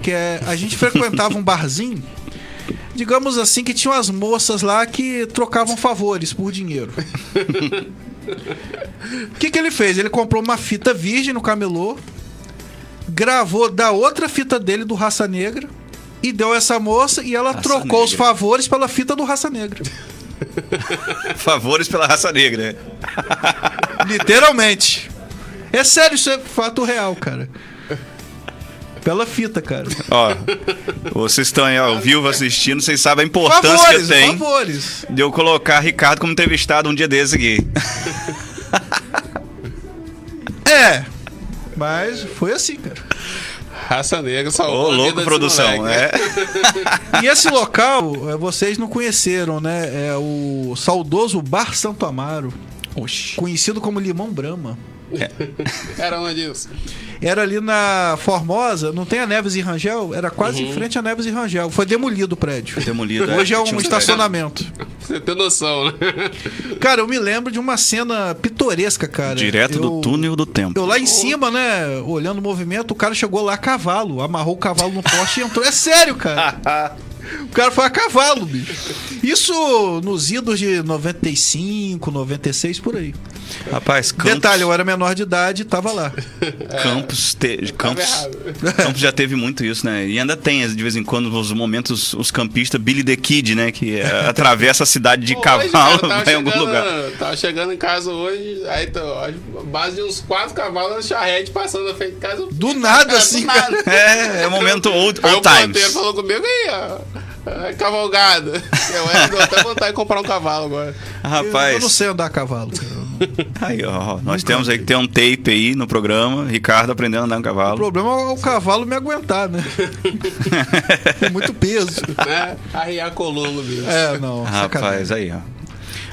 Speaker 1: que é, a gente frequentava um barzinho, digamos assim, que tinha umas moças lá que trocavam favores por dinheiro. O *laughs* que, que ele fez? Ele comprou uma fita virgem no camelô, gravou da outra fita dele do Raça Negra e deu essa moça e ela
Speaker 3: Raça
Speaker 1: trocou os
Speaker 3: Negra.
Speaker 1: favores pela fita do Raça Negra. *laughs*
Speaker 3: Favores pela raça negra. *laughs*
Speaker 1: Literalmente. É sério, isso é fato real, cara. Pela fita, cara.
Speaker 3: Ó, vocês estão aí ao vivo assistindo, vocês sabem a importância
Speaker 1: Favores,
Speaker 3: que tem
Speaker 1: favores.
Speaker 3: de eu colocar Ricardo como entrevistado um dia desse aqui. *laughs*
Speaker 1: É. Mas foi assim, cara.
Speaker 2: Raça Negra
Speaker 3: Ô,
Speaker 2: salvou a vida
Speaker 3: louco, produção.
Speaker 2: moleque, né?
Speaker 3: É. *laughs*
Speaker 1: E esse local, eh, vocês não conheceram, né? É o saudoso Bar Santo Amaro,
Speaker 3: Oxi.
Speaker 1: conhecido como Limão Brama.
Speaker 2: Era onde isso?
Speaker 1: Era ali na Formosa, não tem a Neves e Rangel? Era quase em frente a Neves e Rangel. Foi demolido o prédio.
Speaker 3: Demolido.
Speaker 1: Hoje é um
Speaker 3: Tinha uns-
Speaker 1: estacionamento.
Speaker 2: Pra você ter noção, né?
Speaker 1: Cara, eu me lembro de uma cena pitoresca, cara.
Speaker 3: Direto do
Speaker 1: Eu-
Speaker 3: túnel do tempo.
Speaker 1: Eu lá em cima, né, olhando o movimento, o cara chegou lá a cavalo, amarrou o cavalo no poste e entrou. É sério, cara. *laughs* O cara foi a cavalo, bicho. Isso nos idos de 95, 96, por aí.
Speaker 3: Rapaz, Campos,
Speaker 1: Detalhe, eu era menor de idade e tava lá.
Speaker 3: Campos, te- Campos. *laughs* Campos já teve muito isso, né? E ainda tem, de vez em quando, os momentos, os campistas Billy the Kid, né? Que é, *laughs* atravessa a cidade de
Speaker 2: Pô,
Speaker 3: cavalo
Speaker 2: hoje, cara, *laughs*
Speaker 3: em algum
Speaker 2: chegando-
Speaker 3: lugar.
Speaker 2: Tava chegando em casa hoje, aí tô, ó, base de uns quatro cavalos, charrete passando na frente de casa.
Speaker 1: Do nada,
Speaker 2: Cara,
Speaker 1: assim,
Speaker 2: do nada.
Speaker 3: É, é o momento old, old
Speaker 2: o
Speaker 3: times.
Speaker 2: falou comigo aí, ó. É, Cavalgada. Eu é, até vontade de comprar um cavalo agora.
Speaker 1: Eu, eu não
Speaker 3: Rapaz,
Speaker 1: sei andar a cavalo.
Speaker 3: aí, ó, nós temos aí que ter um tape aí no programa. Ricardo aprendendo a andar um
Speaker 1: O
Speaker 3: cavalo.
Speaker 1: problema é o cavalo me aguentar, né? *laughs* Tem muito peso.
Speaker 2: Né? Arriar a coluna, bicho.
Speaker 1: É, não.
Speaker 3: Rapaz, aí, ó.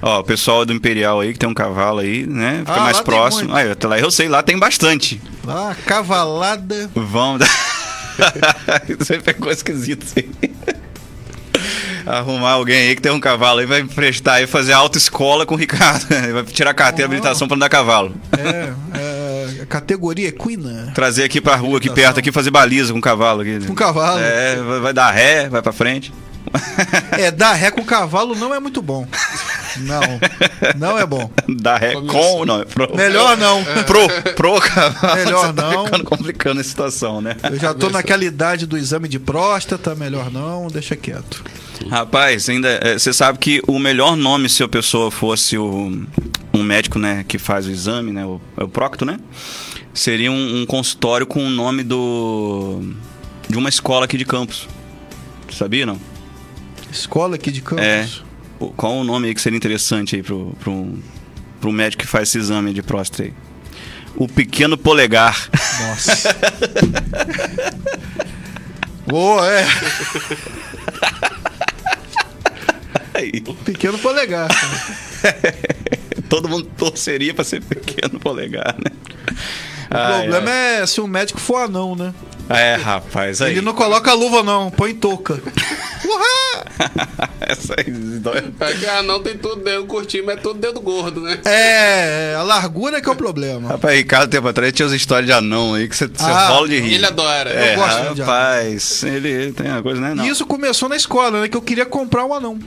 Speaker 3: Ó, o pessoal do Imperial aí, que tem um cavalo aí, né? Fica
Speaker 1: Ah,
Speaker 3: mais próximo. Aí, até lá eu sei, lá tem bastante.
Speaker 1: Ah, cavalada.
Speaker 3: Vamos. *laughs* Isso aí ficou esquisito, sim. Arrumar alguém aí que tem um cavalo aí, vai prestar aí, fazer autoescola com o Ricardo. *laughs* Vai tirar a carteira de habilitação pra andar cavalo.
Speaker 1: É, é, categoria equina.
Speaker 3: Trazer aqui pra rua, aqui perto, aqui, fazer baliza com o cavalo. Aqui.
Speaker 1: Com cavalo.
Speaker 3: É, vai dar ré, vai pra frente.
Speaker 1: É, dar ré com cavalo não é muito bom. Não, não é bom.
Speaker 3: Dar ré com, não, é pro.
Speaker 1: Melhor não.
Speaker 3: Pro, pro cavalo.
Speaker 1: Melhor
Speaker 3: Você tá
Speaker 1: não.
Speaker 3: ficando complicando a situação, né?
Speaker 1: Eu já tô naquela idade do exame de próstata, melhor não, deixa quieto.
Speaker 3: Rapaz, ainda é, você sabe que o melhor nome se a pessoa fosse o, um médico, né, que faz o exame, né, o, é o procto, né? Seria um, um consultório com o nome do de uma escola aqui de Campos. Sabia não?
Speaker 1: Escola aqui de Campos.
Speaker 3: É. O- Qual o nome aí que seria interessante aí pro, pro, pro médico que faz esse exame de próstata aí? O pequeno polegar.
Speaker 1: Nossa. *laughs* Boa, é. *laughs*
Speaker 3: Aí,
Speaker 1: Pequeno polegar. *laughs*
Speaker 3: todo mundo torceria pra ser pequeno polegar, né?
Speaker 1: O problema é se o médico for anão, né?
Speaker 3: é... é, rapaz, aí.
Speaker 1: Ele não coloca luva, não, põe touca. *laughs* Uhá!
Speaker 3: Essa aí dói.
Speaker 2: É que ah, não tem tudo dedo curtinho, mas é tudo dedo gordo, né?
Speaker 1: É, a largura que é o problema.
Speaker 3: Rapaz, Ricardo, tempo atrás tinha umas histórias de anão aí que você, você
Speaker 1: Ah,
Speaker 3: rola de rir.
Speaker 2: Ele adora.
Speaker 3: É,
Speaker 1: Eu gosto de
Speaker 3: rapaz, ele tem uma coisa, né? Não.
Speaker 1: E isso começou na escola, né? Que eu queria comprar um anão.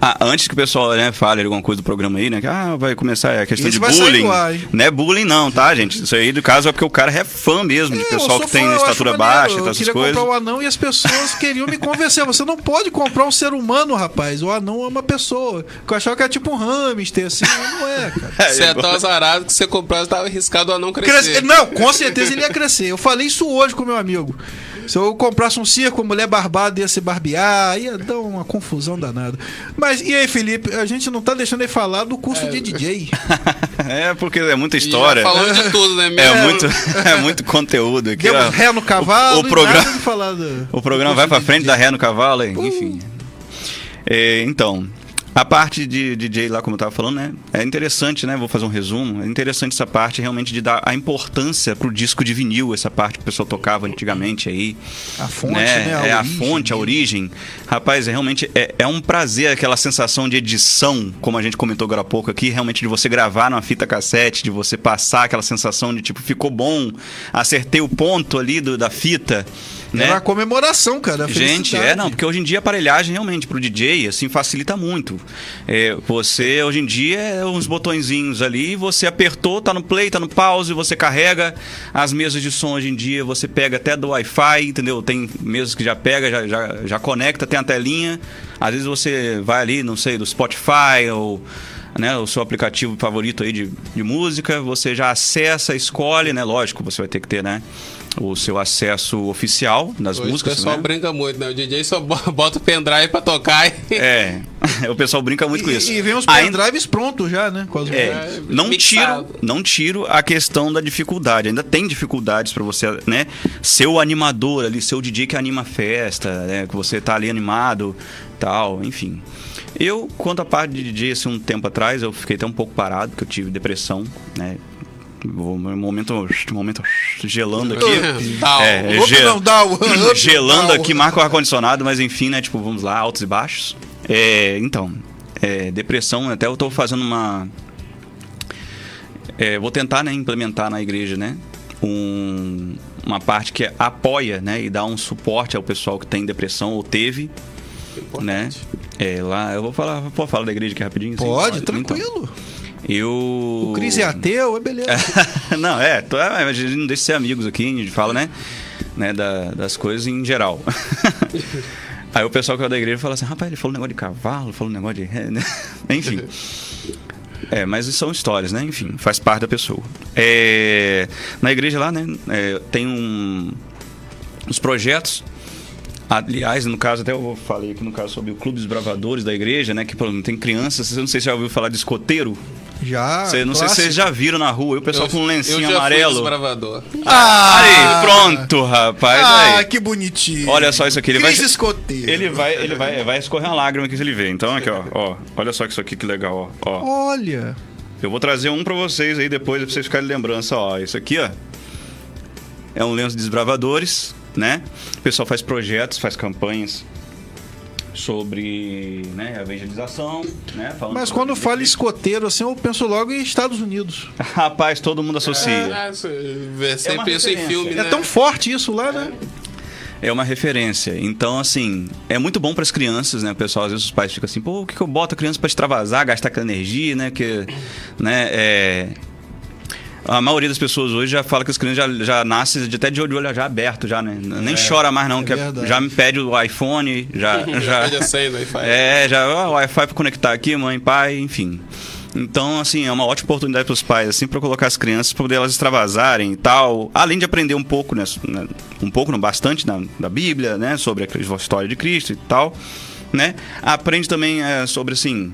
Speaker 3: Ah, antes que o pessoal né, fale alguma coisa do programa aí, né? Que ah, vai começar a questão
Speaker 1: Esse
Speaker 3: de bullying. Não é bullying, não, tá, gente? Isso aí, do caso, é porque o cara é fã mesmo de
Speaker 1: É, eu
Speaker 3: pessoal que tem
Speaker 1: fã, eu acho
Speaker 3: estatura baixa e
Speaker 1: Eu
Speaker 3: essas
Speaker 1: queria
Speaker 3: coisas.
Speaker 1: comprar um anão e as pessoas queriam me convencer. Você não pode comprar um ser humano, rapaz. O anão é uma pessoa. Eu achava que era tipo um hamster, assim. mas Não é, cara. *laughs*
Speaker 2: Você é tão azarado que você comprou, estava arriscado a não crescer.
Speaker 1: Cresce- Não, com certeza ele ia crescer. Eu falei isso hoje com meu amigo. Se eu comprasse um circo, mulher barbada ia se barbear, ia dar uma confusão danada. Mas e aí, Felipe? A gente não tá deixando ele falar do curso de DJ. *laughs*
Speaker 3: é, porque é muita
Speaker 2: já
Speaker 3: história.
Speaker 2: Falando de tudo, né?
Speaker 3: É
Speaker 2: mesmo?
Speaker 3: muito, é muito conteúdo aqui.
Speaker 1: Demos
Speaker 3: ó.
Speaker 1: ré no cavalo
Speaker 3: o
Speaker 1: e
Speaker 3: programa-
Speaker 1: nada de falar do,
Speaker 3: O programa
Speaker 1: do
Speaker 3: vai pra frente,
Speaker 1: DJ.
Speaker 3: dá ré no cavalo, hein? enfim. É, então, a parte de DJ lá, como eu tava falando, né? É interessante, né? Vou fazer um resumo. É interessante essa parte realmente de dar a importância pro disco de vinil, essa parte que o pessoal tocava antigamente aí.
Speaker 1: A fonte, né?
Speaker 3: é a
Speaker 1: origem.
Speaker 3: fonte, a origem. Rapaz, é realmente é, é um prazer aquela sensação de edição, como a gente comentou agora há pouco aqui, realmente de você gravar numa fita cassete, de você passar aquela sensação de tipo, ficou bom, acertei o ponto ali do, da fita. Né?
Speaker 1: Era uma comemoração, cara.
Speaker 3: Gente, é, não, porque hoje em dia a aparelhagem realmente pro DJ, assim, facilita muito. É, você, hoje em dia, é uns botõezinhos ali, você apertou, tá no play, tá no pause, você carrega as mesas de som hoje em dia, você pega até do Wi-Fi, entendeu? Tem mesas que já pega, já, já, já conecta, tem a telinha. Às vezes você vai ali, não sei, do Spotify ou né, o seu aplicativo favorito aí de, de música, você já acessa, escolhe, né? Lógico, você vai ter que ter, né? O seu acesso oficial das
Speaker 2: Hoje
Speaker 3: músicas.
Speaker 2: O pessoal
Speaker 3: né?
Speaker 2: brinca muito, né? O DJ só bo- *laughs* bota o pendrive pra tocar e. *laughs*
Speaker 3: É, *laughs* o pessoal brinca muito com isso.
Speaker 1: E, e vem os
Speaker 3: Ainda-
Speaker 1: pendrives prontos já, né? Com as
Speaker 3: É,
Speaker 2: É,
Speaker 3: não
Speaker 2: mixado.
Speaker 3: tiro, não tiro a questão da dificuldade. Ainda tem dificuldades para você, né? Ser o animador ali, ser o DJ que anima a festa, né? Que você tá ali animado, tal, enfim. Eu, quanto à parte de DJ, assim, um tempo atrás, eu fiquei até um pouco parado, porque eu tive depressão, né? Momento, momento gelando aqui.
Speaker 2: Tal.
Speaker 3: É, ge-
Speaker 1: não, *laughs* up,
Speaker 3: gelando
Speaker 1: o-
Speaker 3: aqui, marca o ar-condicionado, mas enfim, né? Tipo, vamos lá, altos e baixos. É, então, é, depressão, até eu tô fazendo uma. é, vou tentar né, implementar na igreja, né? um- uma parte que apoia, né? E dá um suporte ao pessoal que tem depressão ou teve, né? É, lá, eu vou falar, pode falar da igreja aqui rapidinho? assim?
Speaker 1: Pode,
Speaker 3: Então,
Speaker 1: tranquilo.
Speaker 3: Eu.
Speaker 1: O Cris é ateu, é beleza. *laughs*
Speaker 3: não, é, tô- é, a gente não deixa de ser amigos aqui, a gente fala, né? né da- das coisas em geral. *laughs* Aí o pessoal que é da igreja fala assim, rapaz, ele falou um negócio de cavalo, falou um negócio de. né? *laughs* Enfim. É, mas são histórias, né? Enfim, faz parte da pessoa. É, na igreja lá, né? é, tem um, os projetos. Aliás, no caso, até eu falei aqui no caso sobre o Clube dos Bravadores da igreja, né? Que tem crianças. Eu não sei se você já ouviu falar de escoteiro.
Speaker 1: Já.
Speaker 3: Você- não sei se vocês já viram na rua. E o pessoal
Speaker 2: Eu-
Speaker 3: com um lencinho
Speaker 2: eu já Fui
Speaker 3: amarelo.
Speaker 2: desbravador.
Speaker 1: Ah,
Speaker 3: Aí, pronto, rapaz.
Speaker 1: Ah,
Speaker 3: aí.
Speaker 1: que bonitinho.
Speaker 3: Olha só isso aqui, ele vai-
Speaker 1: Cris escoteiro.
Speaker 3: Ele vai, ele vai, vai escorrer uma lágrima aqui se ele ver. Então, aqui, ó, ó. Olha só isso aqui que legal, ó. ó.
Speaker 1: Olha.
Speaker 3: Eu vou trazer um pra vocês aí depois, pra vocês ficarem de lembrança, ó. Isso aqui, ó. É um lenço de desbravadores, né? O pessoal faz projetos, faz campanhas sobre né, a evangelização, né? falando
Speaker 1: Mas quando fala escoteiro, assim, eu penso logo em Estados Unidos.
Speaker 3: Rapaz, todo mundo associa.
Speaker 2: Você vê
Speaker 3: É
Speaker 2: sempre isso em filme,
Speaker 1: É
Speaker 2: né?
Speaker 1: tão forte isso lá, né?
Speaker 3: É uma referência. Então, assim, é muito bom para as crianças, né? O pessoal, às vezes, os pais ficam assim, pô, o que, que eu boto a criança para extravasar, gastar aquela energia, né? Que, né, é... A maioria das pessoas hoje já fala que as crianças já, já nascem de- até de olho já aberto, já, né? Nem chora mais, não,
Speaker 1: é
Speaker 3: que
Speaker 1: verdade.
Speaker 3: já me pede o iPhone, já. *laughs* já
Speaker 2: Pede a senha do Wi-Fi.
Speaker 3: é, já, ó, o Wi-Fi para conectar aqui, mãe, pai, enfim. Então, assim, é uma ótima oportunidade para os pais, assim, para colocar as crianças, para poder elas extravasarem e tal. Além de aprender um pouco, né, né, um pouco, não bastante, na, da Bíblia, né, sobre a história de Cristo e tal, né. Aprende também é, sobre, assim,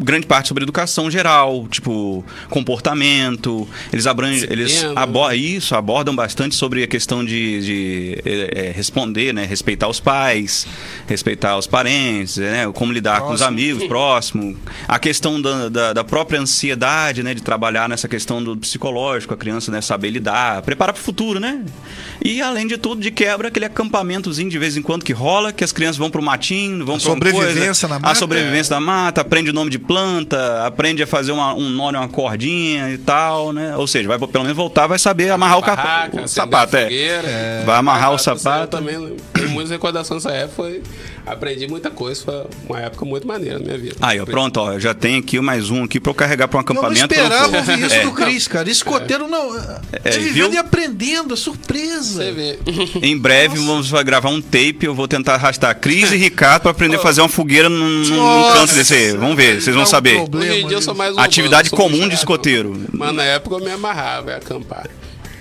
Speaker 3: grande parte sobre educação geral, tipo comportamento. Eles abrangem, eles abordam isso, abordam bastante sobre a questão de, de, é, é, responder, né, respeitar os pais, respeitar os parentes, né, como lidar com os
Speaker 1: Próximo.
Speaker 3: amigos, *laughs* próximo, a questão da, da, da própria ansiedade, né, de trabalhar nessa questão do psicológico, a criança, né, saber lidar, preparar para o futuro, né? E além de tudo, de quebra, aquele acampamentozinho de vez em quando que rola, que as crianças vão pro matinho, vão
Speaker 1: A sobrevivência
Speaker 3: coisa,
Speaker 1: na
Speaker 3: A
Speaker 1: mata.
Speaker 3: sobrevivência da mata, aprende o nome de planta, aprende a fazer uma, um nó uma cordinha e tal, né? Ou seja, vai pelo menos voltar, vai saber amarrar o,
Speaker 2: Barraca,
Speaker 3: o sapato,
Speaker 2: a
Speaker 3: é.
Speaker 2: fogueira.
Speaker 3: Vai amarrar o sapato.
Speaker 2: Também tenho muitas recordações dessa época. Foi, aprendi muita coisa. Foi uma época muito maneira na minha vida.
Speaker 3: Aí, ó, pronto, ó, já tenho aqui mais um aqui pra eu carregar pra um
Speaker 1: Eu não
Speaker 3: acampamento.
Speaker 1: esperava ouvir isso
Speaker 3: É.
Speaker 1: do Cris, cara. Escoteiro não. É, vivendo
Speaker 3: viu?
Speaker 1: e aprendendo, é surpresa.
Speaker 2: Você vê.
Speaker 3: Em breve vamos gravar um tape, eu vou tentar arrastar Cris e Ricardo pra aprender a fazer uma fogueira num, num-
Speaker 1: Nossa.
Speaker 3: canto desse aí. Vamos ver, vocês vão
Speaker 1: um
Speaker 3: saber.
Speaker 1: problema.
Speaker 2: Hoje em dia eu sou mais um
Speaker 3: Atividade
Speaker 2: urbano, sou
Speaker 3: comum de escoteiro.
Speaker 2: Mas na época eu me amarrava, ia acampar.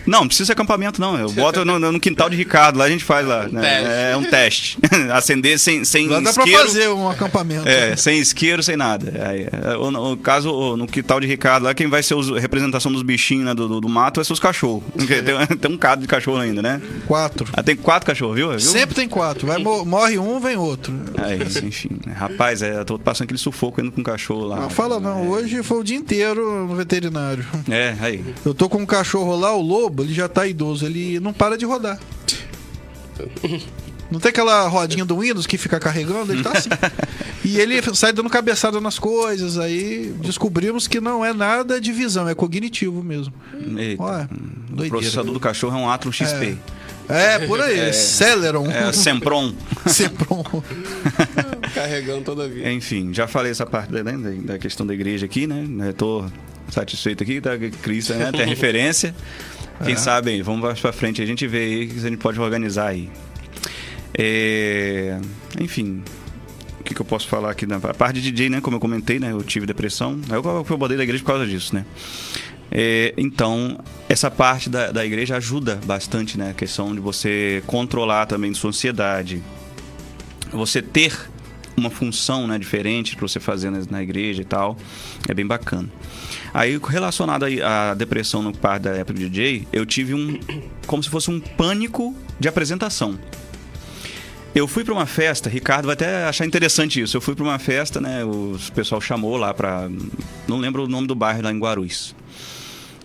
Speaker 3: Não, não precisa ser acampamento, não. Eu boto no, no quintal de Ricardo, lá a gente faz lá. né? É um teste. *laughs* Acender sem, sem
Speaker 1: Lá dá pra
Speaker 3: isqueiro.
Speaker 1: fazer um acampamento.
Speaker 3: É, sem isqueiro, sem nada. Aí, é, o, no- o caso, no quintal de Ricardo, lá quem vai ser a representação dos bichinhos né, do, do, do mato vai ser os cachorros. *laughs* Porque tem, tem um cado de cachorro ainda, né?
Speaker 1: Quatro.
Speaker 3: Ah, tem quatro cachorros, viu? viu?
Speaker 1: Sempre tem quatro. Vai, mo- morre um, vem outro.
Speaker 3: É isso, enfim. Rapaz, é, eu tô passando aquele sufoco indo com o cachorro lá.
Speaker 1: Não fala não, hoje foi o dia inteiro no veterinário.
Speaker 3: É, aí.
Speaker 1: Eu tô com um cachorro lá, o lobo, ele já tá idoso, ele não para de rodar. Não tem aquela rodinha do Windows que fica carregando? Ele tá assim. E ele sai dando cabeçada nas coisas, aí descobrimos que não é nada de visão, é cognitivo mesmo.
Speaker 3: Eita.
Speaker 1: Olha,
Speaker 3: o processador do cachorro é um Atron XP.
Speaker 1: É, por aí, Celeron.
Speaker 3: É, Sempron. *laughs*
Speaker 1: Sempron.
Speaker 2: Carregando toda a vida.
Speaker 3: Enfim, já falei essa parte né, da, da questão da igreja aqui, né? né, Tô satisfeito aqui, tá? Cristo, né? Tem referência. Quem sabe aí, vamos mais pra frente, a gente vê aí que a gente pode organizar aí. É, Enfim, o que, que eu posso falar aqui? Na a parte de DJ, né? Como eu comentei, né? Eu tive depressão. Eu, eu botei da igreja por causa disso, né? É, então, essa parte da, da igreja ajuda bastante, né? A questão de você controlar também sua ansiedade. Você ter uma função né, diferente para você fazer na, na, igreja e tal. É bem bacana. Aí, relacionado à depressão no par da época do DJ, eu tive um. como se fosse um pânico de apresentação. Eu fui para uma festa, Ricardo vai até achar interessante isso. Eu fui para uma festa, né? O pessoal chamou lá para. Não lembro o nome do bairro lá em Guarulhos.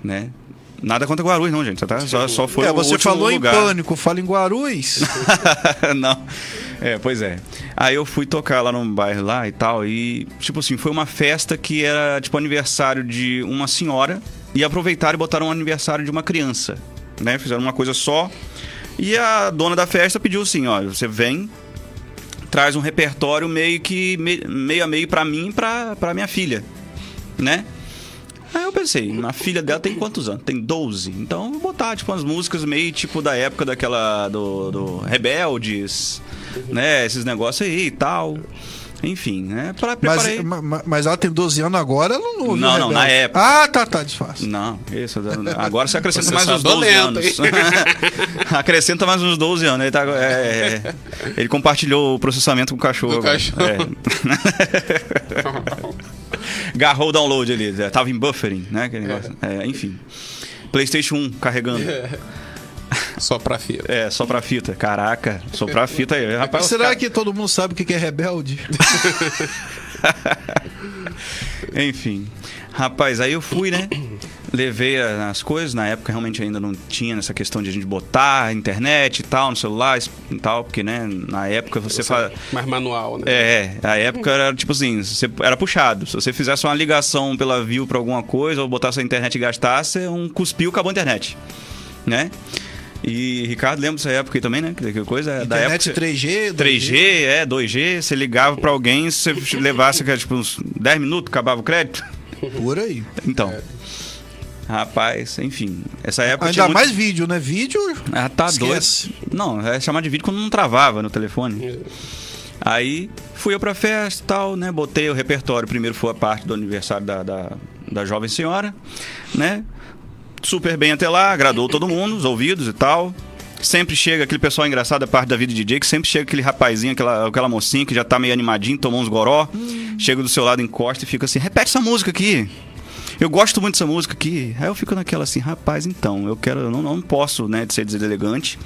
Speaker 3: Né? Nada contra Guarulhos, não, gente. Tá? Só, só foi
Speaker 1: é, você falou
Speaker 3: lugar.
Speaker 1: em pânico, fala em Guarulhos. *laughs*
Speaker 3: não. É, pois é. Aí eu fui tocar lá num bairro lá e tal. E, tipo assim, foi uma festa que era tipo aniversário de uma senhora. E aproveitaram e botaram um aniversário de uma criança. Né? Fizeram uma coisa só. E a dona da festa pediu assim: ó, você vem, traz um repertório meio que meio a meio para mim e pra, pra minha filha, né? Aí eu pensei, a filha dela tem quantos anos? Tem 12. Então vou botar, tipo, umas músicas meio tipo da época daquela. do, do Rebeldes, né? Esses negócios aí e tal. Enfim, né? Pra,
Speaker 1: preparei... mas, mas ela tem 12 anos agora, ela não
Speaker 3: Não, não, na época.
Speaker 1: Ah, tá, tá, disfarce.
Speaker 3: Não, isso. Agora você acrescenta você mais uns 12 lento, anos. *laughs* acrescenta mais uns 12 anos. Ele, tá, é, é, ele compartilhou o processamento com o cachorro.
Speaker 2: Do cachorro. É. *laughs*
Speaker 3: Garrou o download ali. Tava em buffering, né? Aquele negócio. É, enfim. PlayStation 1 carregando.
Speaker 2: Só pra fita.
Speaker 3: É, só pra fita. Caraca, só pra fita aí.
Speaker 1: Rapaz, Será cara... que todo mundo sabe o que é rebelde? *laughs*
Speaker 3: Enfim. Rapaz, aí eu fui, né? Levei as coisas, na época realmente ainda não tinha essa questão de a gente botar internet e tal, no celular e tal, porque, né, na época você, você faz.
Speaker 2: Mais manual, né?
Speaker 3: É, a época era tipo assim, você, era puxado. Se você fizesse uma ligação pela view pra alguma coisa, ou botasse a internet e gastasse, um cuspiu, acabou a internet. Né? E Ricardo lembra dessa época aí também, né? Que coisa
Speaker 1: Internet
Speaker 3: da época.
Speaker 1: 3G,
Speaker 3: 2G. 3G, é, 2G. Você ligava pra alguém, se você levasse tipo, uns 10 minutos, acabava o crédito.
Speaker 1: Por aí.
Speaker 3: Então. É. Rapaz, enfim. Essa época.
Speaker 1: Ainda mais vídeo, né? Vídeo.
Speaker 3: Ah, tá Esquece. doido. Não, é chamar de vídeo quando não travava no telefone. É. Aí fui eu pra festa e tal, né? Botei o repertório. Primeiro foi a parte do aniversário da, da, da jovem senhora, né? Super bem até lá, agradou todo mundo, os ouvidos e tal. Sempre chega aquele pessoal engraçado da parte da vida de DJ, que sempre chega aquele rapazinho, aquela, aquela mocinha que já tá meio animadinho, tomou uns goró, hum. chega do seu lado, encosta e fica assim, repete essa música aqui. Eu gosto muito dessa música aqui. Aí eu fico naquela assim, rapaz, então, eu quero, eu não, não posso, né, de ser deselegante.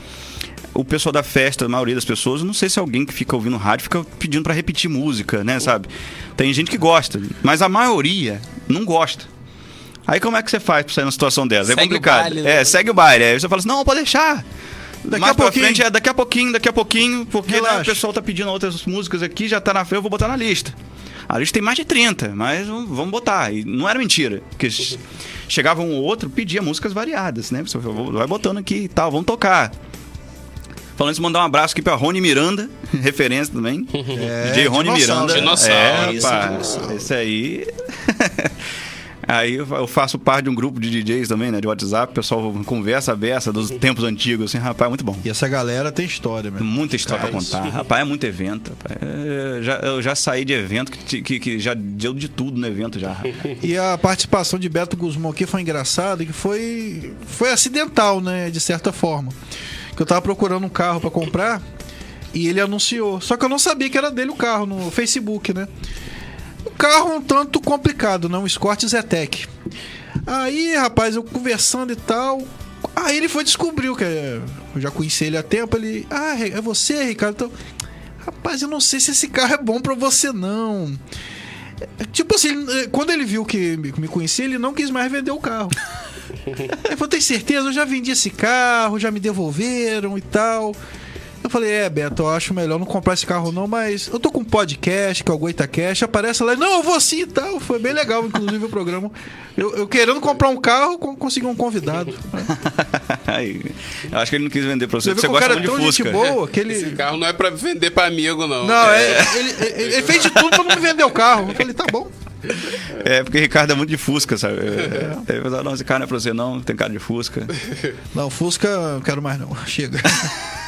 Speaker 3: O pessoal da festa, a maioria das pessoas, não sei se alguém que fica ouvindo rádio fica pedindo para repetir música, né, sabe? Tem gente que gosta, mas a maioria não gosta. Aí como é que você faz pra sair numa situação dessa? É segue complicado. Baile, né? É, segue o baile. Aí você fala assim, não, pode deixar. Daqui Mais a pouquinho. Frente, é daqui a pouquinho, daqui a pouquinho, porque né, o pessoal tá pedindo outras músicas aqui, já tá na frente, eu vou botar na lista. A lista tem mais de 30, mas vamos botar. E não era mentira. Porque chegava um ou outro, pedia músicas variadas, né? Você vai botando aqui e tal, vamos tocar. Falando isso, mandar um abraço aqui pra Rony Miranda, *laughs* referência também. É, DJ Rony Miranda.
Speaker 2: Dinossauro.
Speaker 3: É, rapaz, esse aí. *laughs* Aí eu faço parte de um grupo de DJs também, né? De WhatsApp, o pessoal conversa beça dos tempos antigos, assim, rapaz, é muito bom.
Speaker 1: E essa galera tem história mesmo.
Speaker 3: Muita história Cara, pra contar. Isso. Rapaz, é muito evento. Eu já, eu já saí de evento que, que, que, já deu de tudo no evento já. *laughs*
Speaker 1: e a participação de Beto Guzmão aqui foi engraçada, que foi, foi acidental, né? De certa forma. Que eu tava procurando um carro para comprar e ele anunciou. Só que eu não sabia que era dele o carro no Facebook, né? Carro um tanto complicado, não? Um Escort Zetec. Aí, rapaz, eu conversando e tal. Aí ele foi descobrir que eu já conheci ele há tempo. Ele, ah, é você, Ricardo? Então, rapaz, eu não sei se esse carro é bom para você, não. Tipo assim, quando ele viu que me conhecia, ele não quis mais vender o carro. *laughs* Ele falou, tem certeza? Eu já vendi esse carro, já me devolveram e tal. Eu falei, é, Beto, eu acho melhor não comprar esse carro não, mas eu tô com um podcast, que é o GoitaCast, aparece lá, não, eu vou sim e tal. Foi bem legal, inclusive, o programa. Eu, eu querendo comprar um carro, consegui um convidado. *laughs*
Speaker 3: Aí, eu acho que ele não quis vender pra você, você, você gosta
Speaker 1: cara de tão Fusca. Gente boa, que ele...
Speaker 2: Esse carro não é pra vender pra amigo, não.
Speaker 1: Não, é, é ele, ele, ele, fez de tudo pra não me vender o carro. Eu falei, tá bom.
Speaker 3: É, porque Ricardo é muito de Fusca, sabe? É. Ele falou, não, esse carro não é pra você não, tem cara de Fusca.
Speaker 1: Não, Fusca eu quero mais não, chega. *laughs*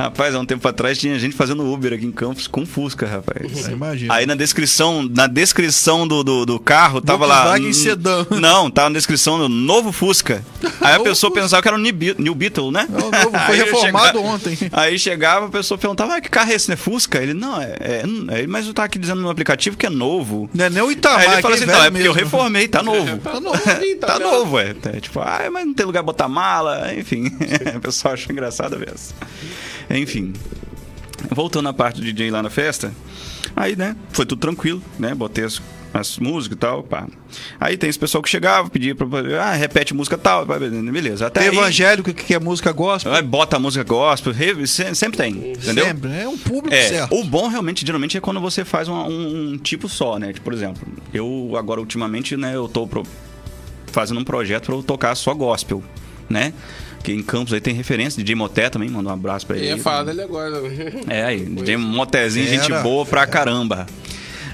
Speaker 3: Rapaz, há um tempo atrás tinha gente fazendo Uber aqui em Campos com Fusca, rapaz.
Speaker 1: Imagina.
Speaker 3: Aí na descrição, na descrição do, do, do carro, tava lá.
Speaker 1: Volkswagen Sedã. *laughs*
Speaker 3: Não, tava na descrição do novo Fusca. Aí a
Speaker 1: Novo
Speaker 3: pessoa pensava que era um New Be- New Beetle, né?
Speaker 1: É o novo, foi reformado
Speaker 3: chegava-
Speaker 1: ontem. *laughs*
Speaker 3: Aí chegava, a pessoa perguntava, ah, que carro é esse, né? Fusca? Ele, não, é, é, é mas eu tava aqui dizendo no aplicativo que é novo.
Speaker 1: Não é nem o Itamar,
Speaker 3: Aí ele fala
Speaker 1: é
Speaker 3: assim, não, é porque eu reformei, tá *laughs* novo.
Speaker 2: Tá novinho,
Speaker 3: tá
Speaker 2: vendo?
Speaker 3: novo, é. É Tipo, ah, mas não tem lugar pra botar mala, enfim. o pessoal achou engraçado mesmo. Enfim. Voltando à parte do DJ lá na festa, aí, né, foi tudo tranquilo, né? Botei as, as músicas e tal, pá. Aí tem esse pessoal que chegava, pedia pra. Ah, repete música tal, pá, beleza. Até
Speaker 1: Tem
Speaker 3: aí,
Speaker 1: evangélico que quer música gospel.
Speaker 3: aí bota a música gospel, re- se- sempre tem, entendeu?
Speaker 1: Sempre, né? É um público
Speaker 3: É,
Speaker 1: certo.
Speaker 3: o bom realmente, geralmente, é quando você faz um, um- um tipo só, né? Tipo, por exemplo, eu agora ultimamente, né, eu tô pro- fazendo um projeto pra eu tocar só gospel, né? Que em Campos aí tem referência, DJ Moté também, manda um abraço pra
Speaker 2: Eu
Speaker 3: ele.
Speaker 2: ia
Speaker 3: aí.
Speaker 2: falar dele agora. *laughs*
Speaker 3: É, aí, DJ Motezinho, gente boa pra caramba.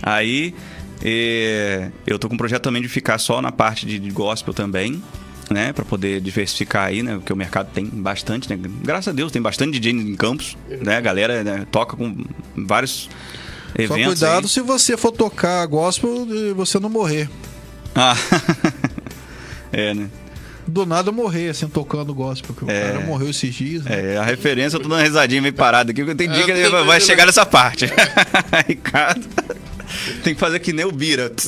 Speaker 3: Aí, eh, eu tô com um projeto também de ficar só na parte de gospel também, né? Pra poder diversificar aí, né? Porque o mercado tem bastante, né? Graças a Deus, tem bastante DJ em Campos, né? A galera né, toca com vários
Speaker 1: Só
Speaker 3: eventos.
Speaker 1: cuidado
Speaker 3: aí.
Speaker 1: se você for tocar gospel e você não morrer.
Speaker 3: Ah. *laughs* é, né?
Speaker 1: Do nada eu morrer, assim, tocando gospel. Porque
Speaker 3: É.
Speaker 1: o cara morreu esses dias. né?
Speaker 3: É, a referência, eu tô dando uma risadinha meio parada aqui, porque tem dia
Speaker 2: É,
Speaker 3: que ele vai, vai chegar nessa parte. *laughs* Ricardo. Tem que fazer que nem o Bira. *laughs*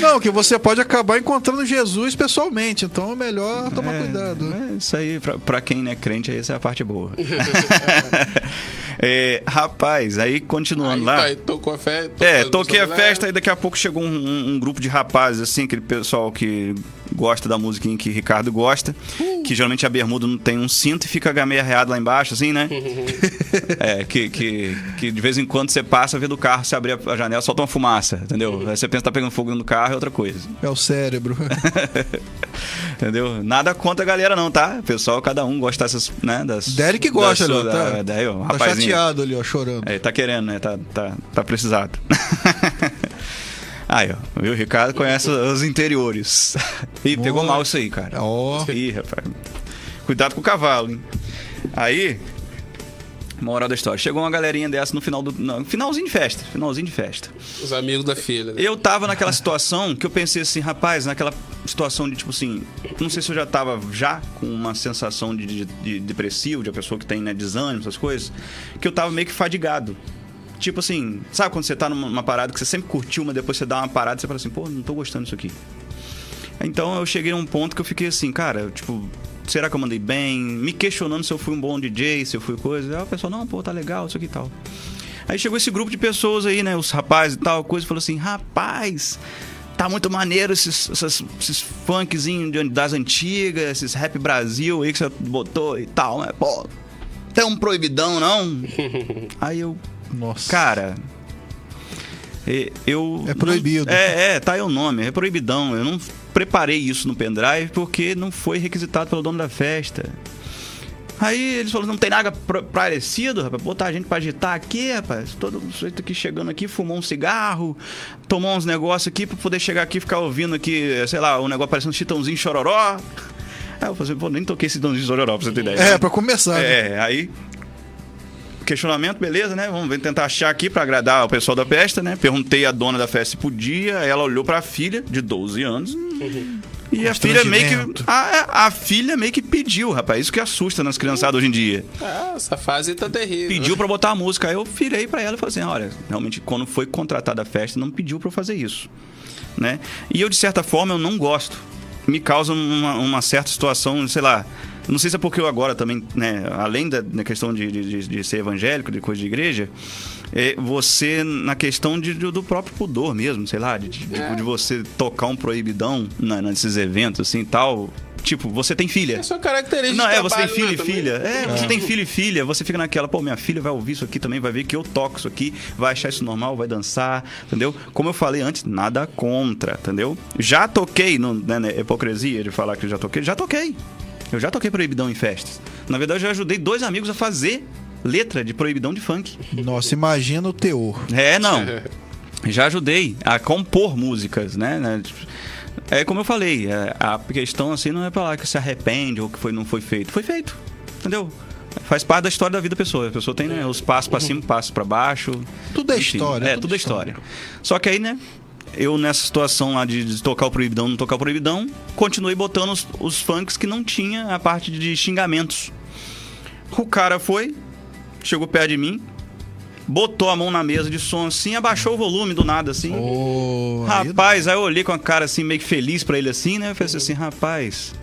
Speaker 1: Não, que você pode acabar encontrando Jesus pessoalmente. Então é melhor tomar cuidado. né?
Speaker 3: É, isso aí, pra, pra quem não é crente, essa é a parte boa. *laughs* É, rapaz, aí continuando
Speaker 2: Aí,
Speaker 3: lá.
Speaker 2: tá, aí tocou a festa.
Speaker 3: É, toquei a festa e daqui a pouco chegou um, um- um grupo de rapazes, assim, aquele pessoal que gosta da musiquinha que Ricardo gosta, que geralmente a bermuda não tem um cinto e fica meio arreado lá embaixo, assim, né? *laughs* é, que, que, que de vez em quando você passa, vê do carro, você abrir a janela, solta uma fumaça, entendeu? Aí você pensa que tá pegando fogo no carro, é outra coisa.
Speaker 1: É o cérebro. *laughs*
Speaker 3: Entendeu? Nada contra a galera, não, tá? Pessoal, cada um gosta dessas, né? Das,
Speaker 1: Derek gosta,
Speaker 3: das
Speaker 1: ali, ó,
Speaker 3: suas-
Speaker 1: tá,
Speaker 3: da- daí, ó,
Speaker 1: tá chateado ali, ó, chorando.
Speaker 3: É, tá querendo, né? Tá, tá, tá precisado. *laughs* aí, ó. Viu? O Ricardo conhece os interiores. *laughs* Ih, pegou
Speaker 1: Boa.
Speaker 3: mal isso aí, cara.
Speaker 1: Ó,
Speaker 3: Ih, rapaz. Cuidado com o cavalo, hein? Aí, moral da história. Chegou uma galerinha dessa no final do. Não, finalzinho de festa. Finalzinho de festa.
Speaker 2: Os amigos da filha. né?
Speaker 3: Eu tava naquela situação que eu pensei assim, rapaz, naquela situação de tipo assim, não sei se eu já tava já com uma sensação de, de, de depressivo, de a pessoa que tem né, desânimo, essas coisas, que eu tava meio que fadigado. Tipo assim, sabe quando você tá numa parada que você sempre curtiu, mas depois você dá uma parada e você fala assim, pô, não tô gostando disso aqui. Então eu cheguei num ponto que eu fiquei assim, cara, tipo, será que eu mandei bem? Me questionando se eu fui um bom DJ, se eu fui coisa. Aí o pessoal, não, pô, tá legal, isso aqui e tal. Aí chegou esse grupo de pessoas aí, né? Os rapazes e tal, coisa, e falou assim: rapaz, tá muito maneiro esses, essas- esses funkzinhos das antigas, esses rap Brasil aí que você botou e tal, né? Pô, tem um proibidão, não? *laughs* aí eu,
Speaker 1: nossa.
Speaker 3: cara. Eu.
Speaker 1: É proibido.
Speaker 3: é, é, tá aí o nome, é proibidão. Eu não preparei isso no pendrive porque não foi requisitado pelo dono da festa. Aí eles falaram, não tem nada parecido, rapaz, botar a gente pra agitar aqui, rapaz. Todo sujeito aqui chegando aqui, fumou um cigarro, tomou uns negócios aqui pra poder chegar aqui e ficar ouvindo aqui, sei lá, um negócio parecendo um chitãozinho chororó. Aí eu falei, pô, nem toquei esse chitãozinho chororó pra você ter ideia.
Speaker 1: É, pra começar. né?
Speaker 3: É, aí. Questionamento, beleza, né? Vamos ver, tentar achar aqui pra agradar o pessoal da festa, né? Perguntei à dona da festa se podia, ela olhou pra filha, de 12 anos. E a filha meio que. A, a filha meio que pediu, rapaz. Isso que assusta nas criançadas hoje em dia.
Speaker 2: Ah, essa fase tá terrível.
Speaker 3: Pediu pra botar a música. Aí eu virei pra ela e falei assim: olha, realmente, quando foi contratada a festa, não pediu pra eu fazer isso. Né? E eu, de certa forma, eu não gosto. Me causa uma, uma certa situação, sei lá. Não sei se é porque eu agora também, né, além da, da questão de, de, de ser evangélico, de coisa de igreja, é você na questão de, do próprio pudor mesmo, sei lá, de, de,
Speaker 2: É.
Speaker 3: de você tocar um proibidão nesses eventos assim e tal. Tipo, você tem filha.
Speaker 2: É sua característica
Speaker 3: Não, é, você tem filho
Speaker 2: né,
Speaker 3: e
Speaker 2: também.
Speaker 3: filha. É, você tem filho e filha, você fica naquela, pô, minha filha vai ouvir isso aqui também, vai ver que eu toco isso aqui, vai achar isso normal, vai dançar, entendeu? Como eu falei antes, nada contra, entendeu? Já toquei, no, né, né, hipocrisia de falar que eu já toquei, já toquei. Eu já toquei proibidão em festas. Na verdade, eu já ajudei dois amigos a fazer letra de proibidão de funk.
Speaker 1: Nossa, imagina o teor.
Speaker 3: É, não. *laughs* Já ajudei a compor músicas, né? É como eu falei, é, a questão assim não é pra lá que se arrepende ou que foi, não foi feito. Foi feito. entendeu? Faz parte da história da vida da pessoa. A pessoa tem né, os passos pra cima, passos pra baixo.
Speaker 1: Tudo é
Speaker 3: Enfim,
Speaker 1: história,
Speaker 3: É,
Speaker 1: tudo
Speaker 3: tudo é história. Só que aí, né? Eu, nessa situação lá de, de tocar o proibidão, não tocar o proibidão, continuei botando os, os funks que não tinha a parte de xingamentos. O cara foi, chegou perto de mim, botou a mão na mesa de som assim, abaixou o volume do nada, assim.
Speaker 1: Aí-
Speaker 3: Rapaz, aí eu olhei com a cara assim, meio que feliz pra ele assim, né? Eu falei assim, rapaz.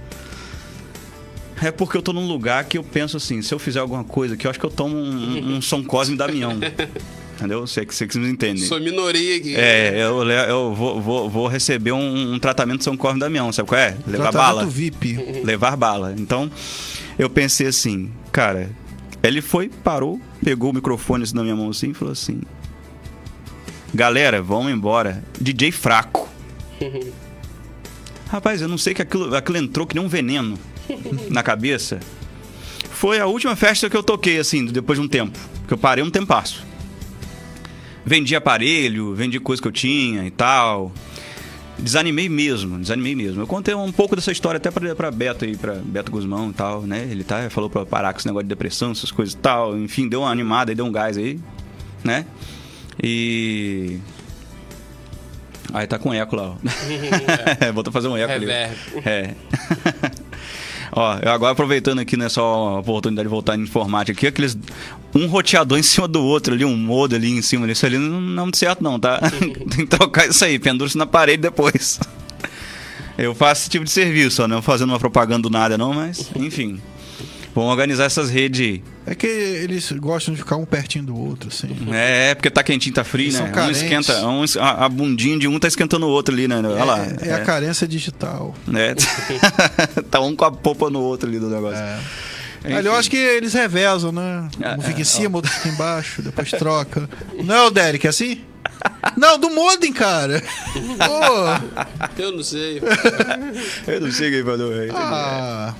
Speaker 3: É porque eu tô num lugar que eu penso assim, se eu fizer alguma coisa que eu acho que eu tomo um, um, um som Cosme Damião. *laughs* Entendeu? Sei que vocês me entendem.
Speaker 2: Sou minoria aqui.
Speaker 3: É, eu, le- eu vou, vou, vou receber um, um tratamento São Cosme Damião, sabe qual é? Levar
Speaker 1: Tratamento
Speaker 3: bala.
Speaker 1: VIP.
Speaker 3: Levar bala. Então, eu pensei assim, cara, ele foi, parou, pegou o microfone assim na minha mão assim e falou assim: Galera, vamos embora. DJ fraco. *laughs* Rapaz, eu não sei que aquilo, aquilo entrou que nem um veneno *laughs* na cabeça. Foi a última festa que eu toquei, assim, depois de um tempo. Que eu parei um tempasso. Vendi aparelho, vendi coisa que eu tinha e tal. Desanimei mesmo, desanimei mesmo. Eu contei um pouco dessa história até pra, pra Beto aí, pra Beto Guzmão e tal, né? Ele tá, falou pra parar com esse negócio de depressão, essas coisas e tal. Enfim, deu uma animada e deu um gás aí, né? E. Aí tá com eco lá, ó. *laughs* *laughs* Voltou a fazer um eco ali.
Speaker 2: Reverb.
Speaker 3: É. *laughs* Ó, eu agora aproveitando aqui nessa oportunidade de voltar em informática aqui, aqueles. Um roteador em cima do outro ali, um modo ali em cima disso ali, não, não é muito certo não, tá? *laughs* Tem que trocar isso aí, pendura isso na parede depois. Eu faço esse tipo de serviço, ó, não fazendo uma propaganda do nada não, mas enfim. Vamos organizar essas redes aí.
Speaker 1: É que eles gostam de ficar um pertinho do outro, assim.
Speaker 3: É, é porque tá quentinho, tá frio,
Speaker 1: Eles
Speaker 3: né?
Speaker 1: são
Speaker 3: Um esquenta, um, a, a bundinha de um tá esquentando o outro ali, né? Olha lá.
Speaker 1: É, é a carência digital.
Speaker 3: É. *laughs* tá um com a popa no outro ali do negócio.
Speaker 1: É.
Speaker 3: Enfim.
Speaker 1: Eu acho que eles revezam, né?
Speaker 3: É,
Speaker 1: Um fica
Speaker 3: é,
Speaker 1: em cima, outro fica embaixo, depois troca. Não é o Derek, é assim? Não, do modem, cara. Pô,
Speaker 2: Eu não sei. *laughs*
Speaker 3: Eu não sei quem falou. é,
Speaker 1: ah,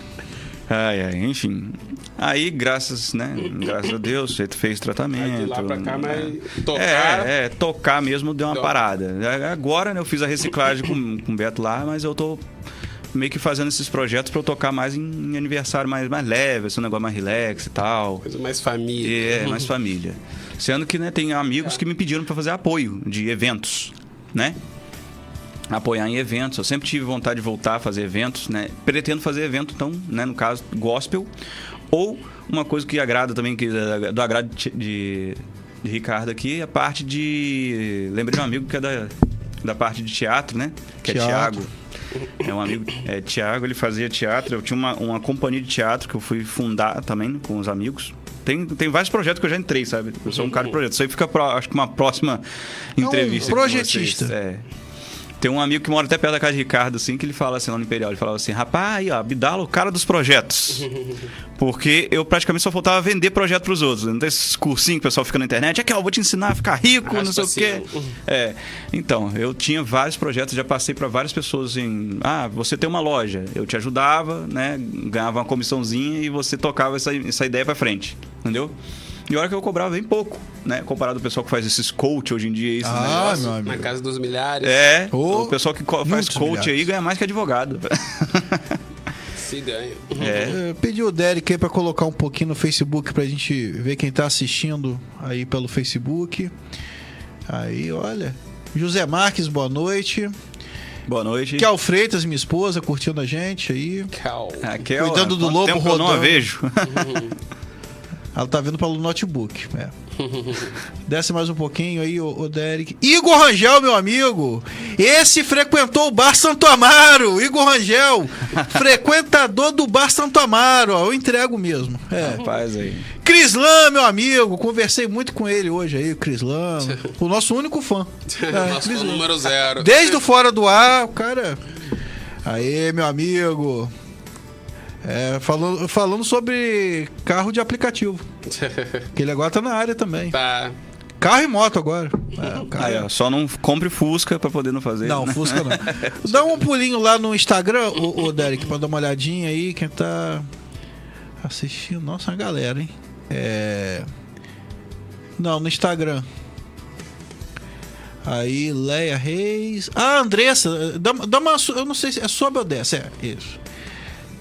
Speaker 3: Ai, ai, enfim. Aí, graças, né? Graças a Deus, você fez tratamento.
Speaker 2: De lá pra cá, mas tocar-
Speaker 3: É, é, tocar mesmo deu uma parada. Agora, né, eu fiz a reciclagem com, com o Beto lá, mas eu tô meio que fazendo esses projetos pra eu tocar mais em, em aniversário mais, mais leve, um negócio mais relax e tal.
Speaker 2: Coisa mais família.
Speaker 3: É, mais família. Sendo que, né, tem amigos que me pediram pra fazer apoio de eventos, né? Apoiar em eventos. Eu sempre tive vontade de voltar a fazer eventos, né? Pretendo fazer evento, então, né, no caso, gospel. Ou uma coisa que agrada também, que é do agrado de, de, de Ricardo aqui, a parte de. Lembrei de um amigo que é da, da parte de teatro, né? Que é
Speaker 1: Teatro.
Speaker 3: Tiago. É um amigo, é Tiago, ele fazia teatro. Eu tinha uma, uma companhia de teatro que eu fui fundar também com os amigos. Tem, tem vários projetos que eu já entrei, sabe? Eu sou um cara de projeto. Isso aí fica, pro, acho que uma próxima
Speaker 1: um
Speaker 3: entrevista. com
Speaker 1: projetista.
Speaker 3: vocês. É. Tem um amigo que mora até perto da casa de Ricardo, assim, que ele fala assim lá no Imperial. Ele falava assim: rapaz, aí, ó, Abdala, o cara dos projetos. *laughs* Porque eu praticamente só faltava vender projeto pros outros. Não tem esses cursinhos que o pessoal fica na internet. Aqui, ó, eu vou te ensinar a ficar rico, não sei o quê. *laughs* É. Então, eu tinha vários projetos, já passei para várias pessoas assim: ah, você tem uma loja. Eu te ajudava, né? Ganhava uma comissãozinha e você tocava essa, essa ideia para frente. Entendeu? E olha que eu cobrava bem pouco, né? Comparado ao pessoal que faz esses coach hoje em dia. Esses
Speaker 1: Ah,
Speaker 3: negócios.
Speaker 1: meu
Speaker 2: Na casa dos milhares.
Speaker 3: É,
Speaker 1: Oh,
Speaker 3: o pessoal que faz coach
Speaker 1: milhares.
Speaker 3: aí ganha mais que advogado. *laughs*
Speaker 2: Se ganha.
Speaker 3: É.
Speaker 1: É, pedi o Derek aí pra colocar um pouquinho no Facebook pra gente ver quem tá assistindo aí pelo Facebook. Aí, olha. José Marques, boa noite.
Speaker 3: Boa noite.
Speaker 1: Kel Freitas, minha esposa, curtindo a gente aí.
Speaker 2: Cal.
Speaker 3: Raquel,
Speaker 1: Cuidando do
Speaker 3: quanto
Speaker 1: lobo
Speaker 3: tempo que eu não a
Speaker 1: rodando.
Speaker 3: vejo. *laughs*
Speaker 1: Ela tá vendo pelo notebook. É. *laughs* Desce mais um pouquinho aí, o, Derek. Igor Rangel, meu amigo. Esse frequentou o Bar Santo Amaro. Igor Rangel, *laughs* frequentador do Bar Santo Amaro. Ó, eu entrego mesmo. É.
Speaker 3: Rapaz aí.
Speaker 1: Crislan, meu amigo. Conversei muito com ele hoje aí, o Crislan. *laughs* o nosso único fã. É,
Speaker 2: Nosso número zero.
Speaker 1: Desde o Fora do Ar, o cara. Aí, meu amigo. É, falando, falando sobre carro de aplicativo. *laughs* Que ele agora tá na área também.
Speaker 2: tá.
Speaker 1: Carro e moto agora. É, o cara-
Speaker 3: Aí, ó, só não compre Fusca pra poder não fazer.
Speaker 1: Não,
Speaker 3: né?
Speaker 1: Fusca não. *laughs* Dá um pulinho lá no Instagram, o, o Derek, pra dar uma olhadinha aí, quem tá assistindo. Nossa, a galera, hein? É. Não, no Instagram. Aí, Leia Reis. Ah, Andressa, dá, dá uma. Eu não sei se é sobe ou desce. É, isso.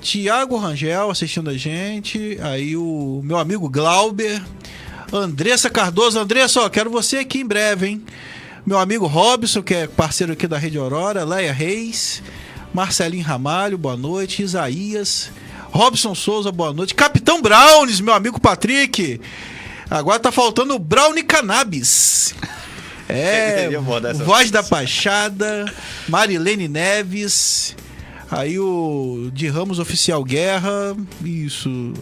Speaker 1: Tiago Rangel assistindo a gente. Aí o meu amigo Glauber. Andressa Cardoso. Andressa, ó, quero você aqui em breve, hein? Meu amigo Robson, que é parceiro aqui da Rede Aurora. Leia Reis. Marcelinho Ramalho, boa noite. Isaías. Robson Souza, boa noite. Capitão Browns, meu amigo Patrick. Agora tá faltando o Brownie Cannabis. *laughs* É, Voz da Pachada, Marilene Neves, aí o de Ramos Oficial Guerra, isso.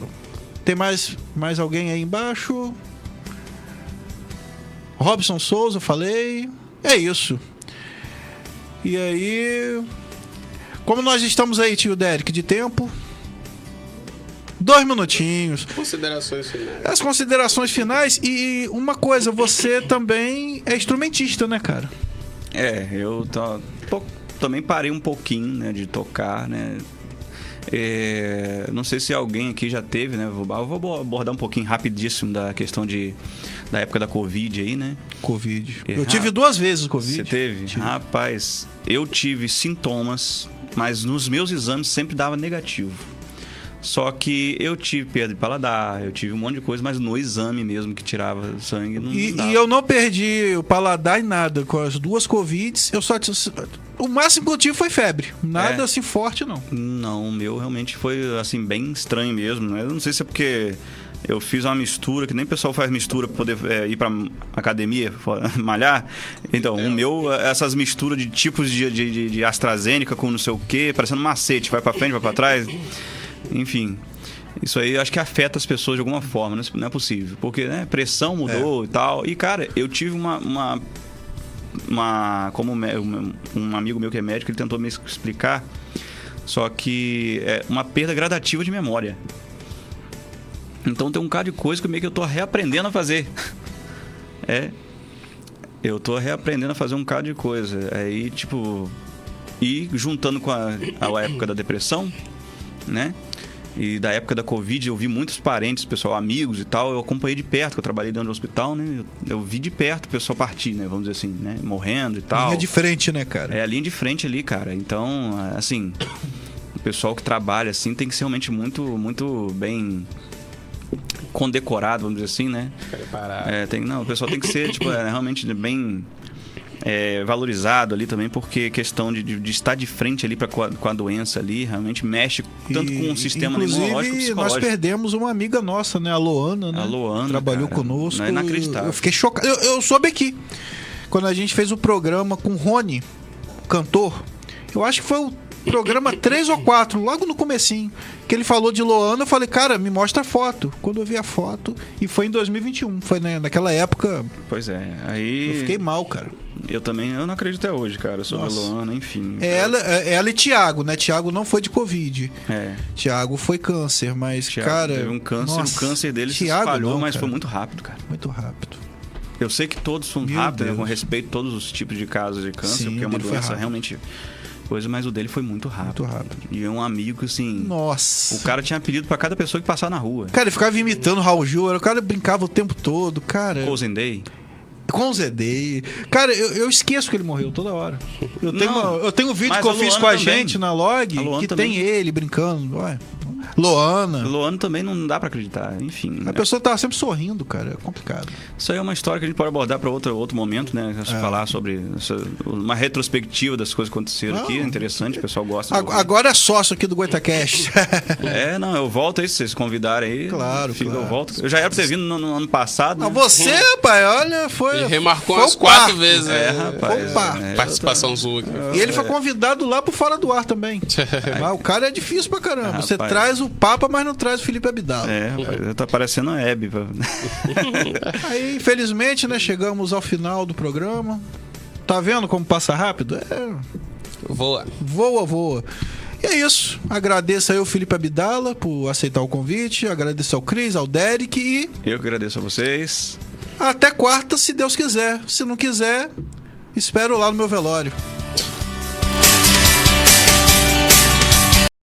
Speaker 1: Tem mais, mais alguém aí embaixo? Robson Souza, falei. É isso. E aí. Como nós estamos aí, tio Derek, de tempo? Dois minutinhos.
Speaker 2: Considerações finais.
Speaker 1: As considerações finais e uma coisa, você também é instrumentista, né, cara?
Speaker 3: É, eu tô, tô, também parei um pouquinho, né, de tocar, né? É, não sei se alguém aqui já teve, né? Eu vou abordar um pouquinho rapidíssimo da questão de da época da Covid aí, né?
Speaker 1: Covid. Eu tive duas vezes o Covid.
Speaker 3: Você teve? Tive. Rapaz, eu tive sintomas, mas nos meus exames sempre dava negativo. Só que eu tive perda de paladar, eu tive um monte de coisa, mas no exame mesmo que tirava sangue não
Speaker 1: E, e eu não perdi o paladar e nada. Com as duas Covids, eu só. O máximo que eu tive foi febre. Nada é. assim forte, não.
Speaker 3: Não, o meu realmente foi assim, bem estranho mesmo. Né? Eu não sei se é porque eu fiz uma mistura, que nem o pessoal faz mistura para poder é, ir para academia, *laughs* malhar. Então, é. o meu, essas misturas de tipos de, de, de AstraZeneca com não sei o que, parecendo macete, vai para frente, vai para trás. Enfim, isso aí acho que afeta as pessoas de alguma forma, não é possível. Porque, né, pressão mudou é. e tal. E, cara, eu tive uma. uma, uma como um, um amigo meu que é médico, ele tentou me explicar. Só que é uma perda gradativa de memória. Então tem um cara de coisa que meio que eu tô reaprendendo a fazer. *laughs* é. Eu tô reaprendendo a fazer um cara de coisa. Aí, tipo. E juntando com a, a época da depressão, né? E da época da Covid, eu vi muitos parentes, pessoal, amigos e tal. Eu acompanhei de perto, que eu trabalhei dentro do hospital, né? Eu, eu, vi de perto o pessoal partir, né? Vamos dizer assim, né? Morrendo e tal.
Speaker 1: Linha de frente, né, cara?
Speaker 3: É a linha de frente ali, cara. Então, assim, o pessoal que trabalha assim tem que ser realmente muito, muito bem condecorado, vamos dizer assim, né?
Speaker 2: Preparado.
Speaker 3: É, tem, não, o pessoal tem que ser, tipo, é, realmente bem é, valorizado ali também, porque questão de, de, de estar de frente ali pra, com, a, com a doença ali, realmente mexe tanto e, com o sistema imunológico
Speaker 1: e nós perdemos uma amiga nossa, né? A Loana, né?
Speaker 3: A Loana.
Speaker 1: Trabalhou cara, conosco.
Speaker 3: É inacreditável.
Speaker 1: Eu fiquei chocado. Eu, eu soube aqui, quando a gente fez o programa com o Rony, cantor, eu acho que foi o programa 3 ou 4, logo no comecinho, que ele falou de Loana, eu falei, cara, me mostra a foto. Quando eu vi a foto, e foi em 2021, foi né, naquela época.
Speaker 3: Pois é, aí.
Speaker 1: Eu fiquei mal, cara.
Speaker 3: Eu também, eu não acredito até hoje, cara, sobre Nossa. a Loana, enfim.
Speaker 1: É ela, é ela e Thiago, né? Thiago não foi de Covid.
Speaker 3: É.
Speaker 1: Thiago foi câncer, mas,
Speaker 3: Thiago
Speaker 1: cara.
Speaker 3: Teve um câncer, nossa, o câncer dele Thiago se espalhou, não, mas foi muito rápido, cara.
Speaker 1: Muito rápido.
Speaker 3: Eu sei que todos são rápidos, né, com respeito a todos os tipos de casos de câncer, Sim, porque é uma doença realmente coisa, mas o dele foi muito rápido.
Speaker 1: Muito rápido.
Speaker 3: E é um amigo, assim.
Speaker 1: Nossa.
Speaker 3: O cara tinha apelido para cada pessoa que passar na rua.
Speaker 1: Cara, ele ficava imitando o Raul Gil, o cara brincava o tempo todo, cara.
Speaker 3: Cousin Day.
Speaker 1: Com o Zedei. Cara, eu, eu, esqueço que ele morreu toda hora. Eu tenho, não, uma, eu tenho um vídeo que eu fiz com a também. gente na log que também. tem ele brincando. Ué. Loana.
Speaker 3: Loana também não dá para acreditar, enfim.
Speaker 1: A né? pessoa tá sempre sorrindo, cara, é complicado.
Speaker 3: Isso aí é uma história que a gente pode abordar para outro, outro momento, né? É. Falar sobre essa, uma retrospectiva das coisas que aconteceram não, aqui, é interessante, o pessoal gosta.
Speaker 1: Agora é sócio aqui do Goitacast. *laughs*
Speaker 3: é, não, eu volto aí, se vocês convidarem aí.
Speaker 1: Claro,
Speaker 3: fica,
Speaker 1: claro.
Speaker 3: Eu volto. Eu já era pra ter vindo no, no ano passado.
Speaker 1: Né? Você, pai, olha, foi.
Speaker 2: E remarcou umas quatro vezes,
Speaker 3: né? É, rapaz.
Speaker 1: Opa.
Speaker 3: É,
Speaker 2: Participação sua aqui.
Speaker 1: E ele foi convidado lá pro Fora do Ar também. *laughs* mas o cara é difícil pra caramba. Você traz o Papa, mas não traz o Felipe Abdala.
Speaker 3: É, rapaz, tá parecendo a Hebe. *laughs*
Speaker 1: Aí, infelizmente, né, chegamos ao final do programa. Tá vendo como passa rápido? É...
Speaker 2: Voa.
Speaker 1: Voa, voa. E é isso. Agradeço aí ao Felipe Abdala por aceitar o convite. Agradeço ao Cris, ao Derek e.
Speaker 3: Eu que agradeço a vocês.
Speaker 1: Até quarta, se Deus quiser. Se não quiser, espero lá no meu velório.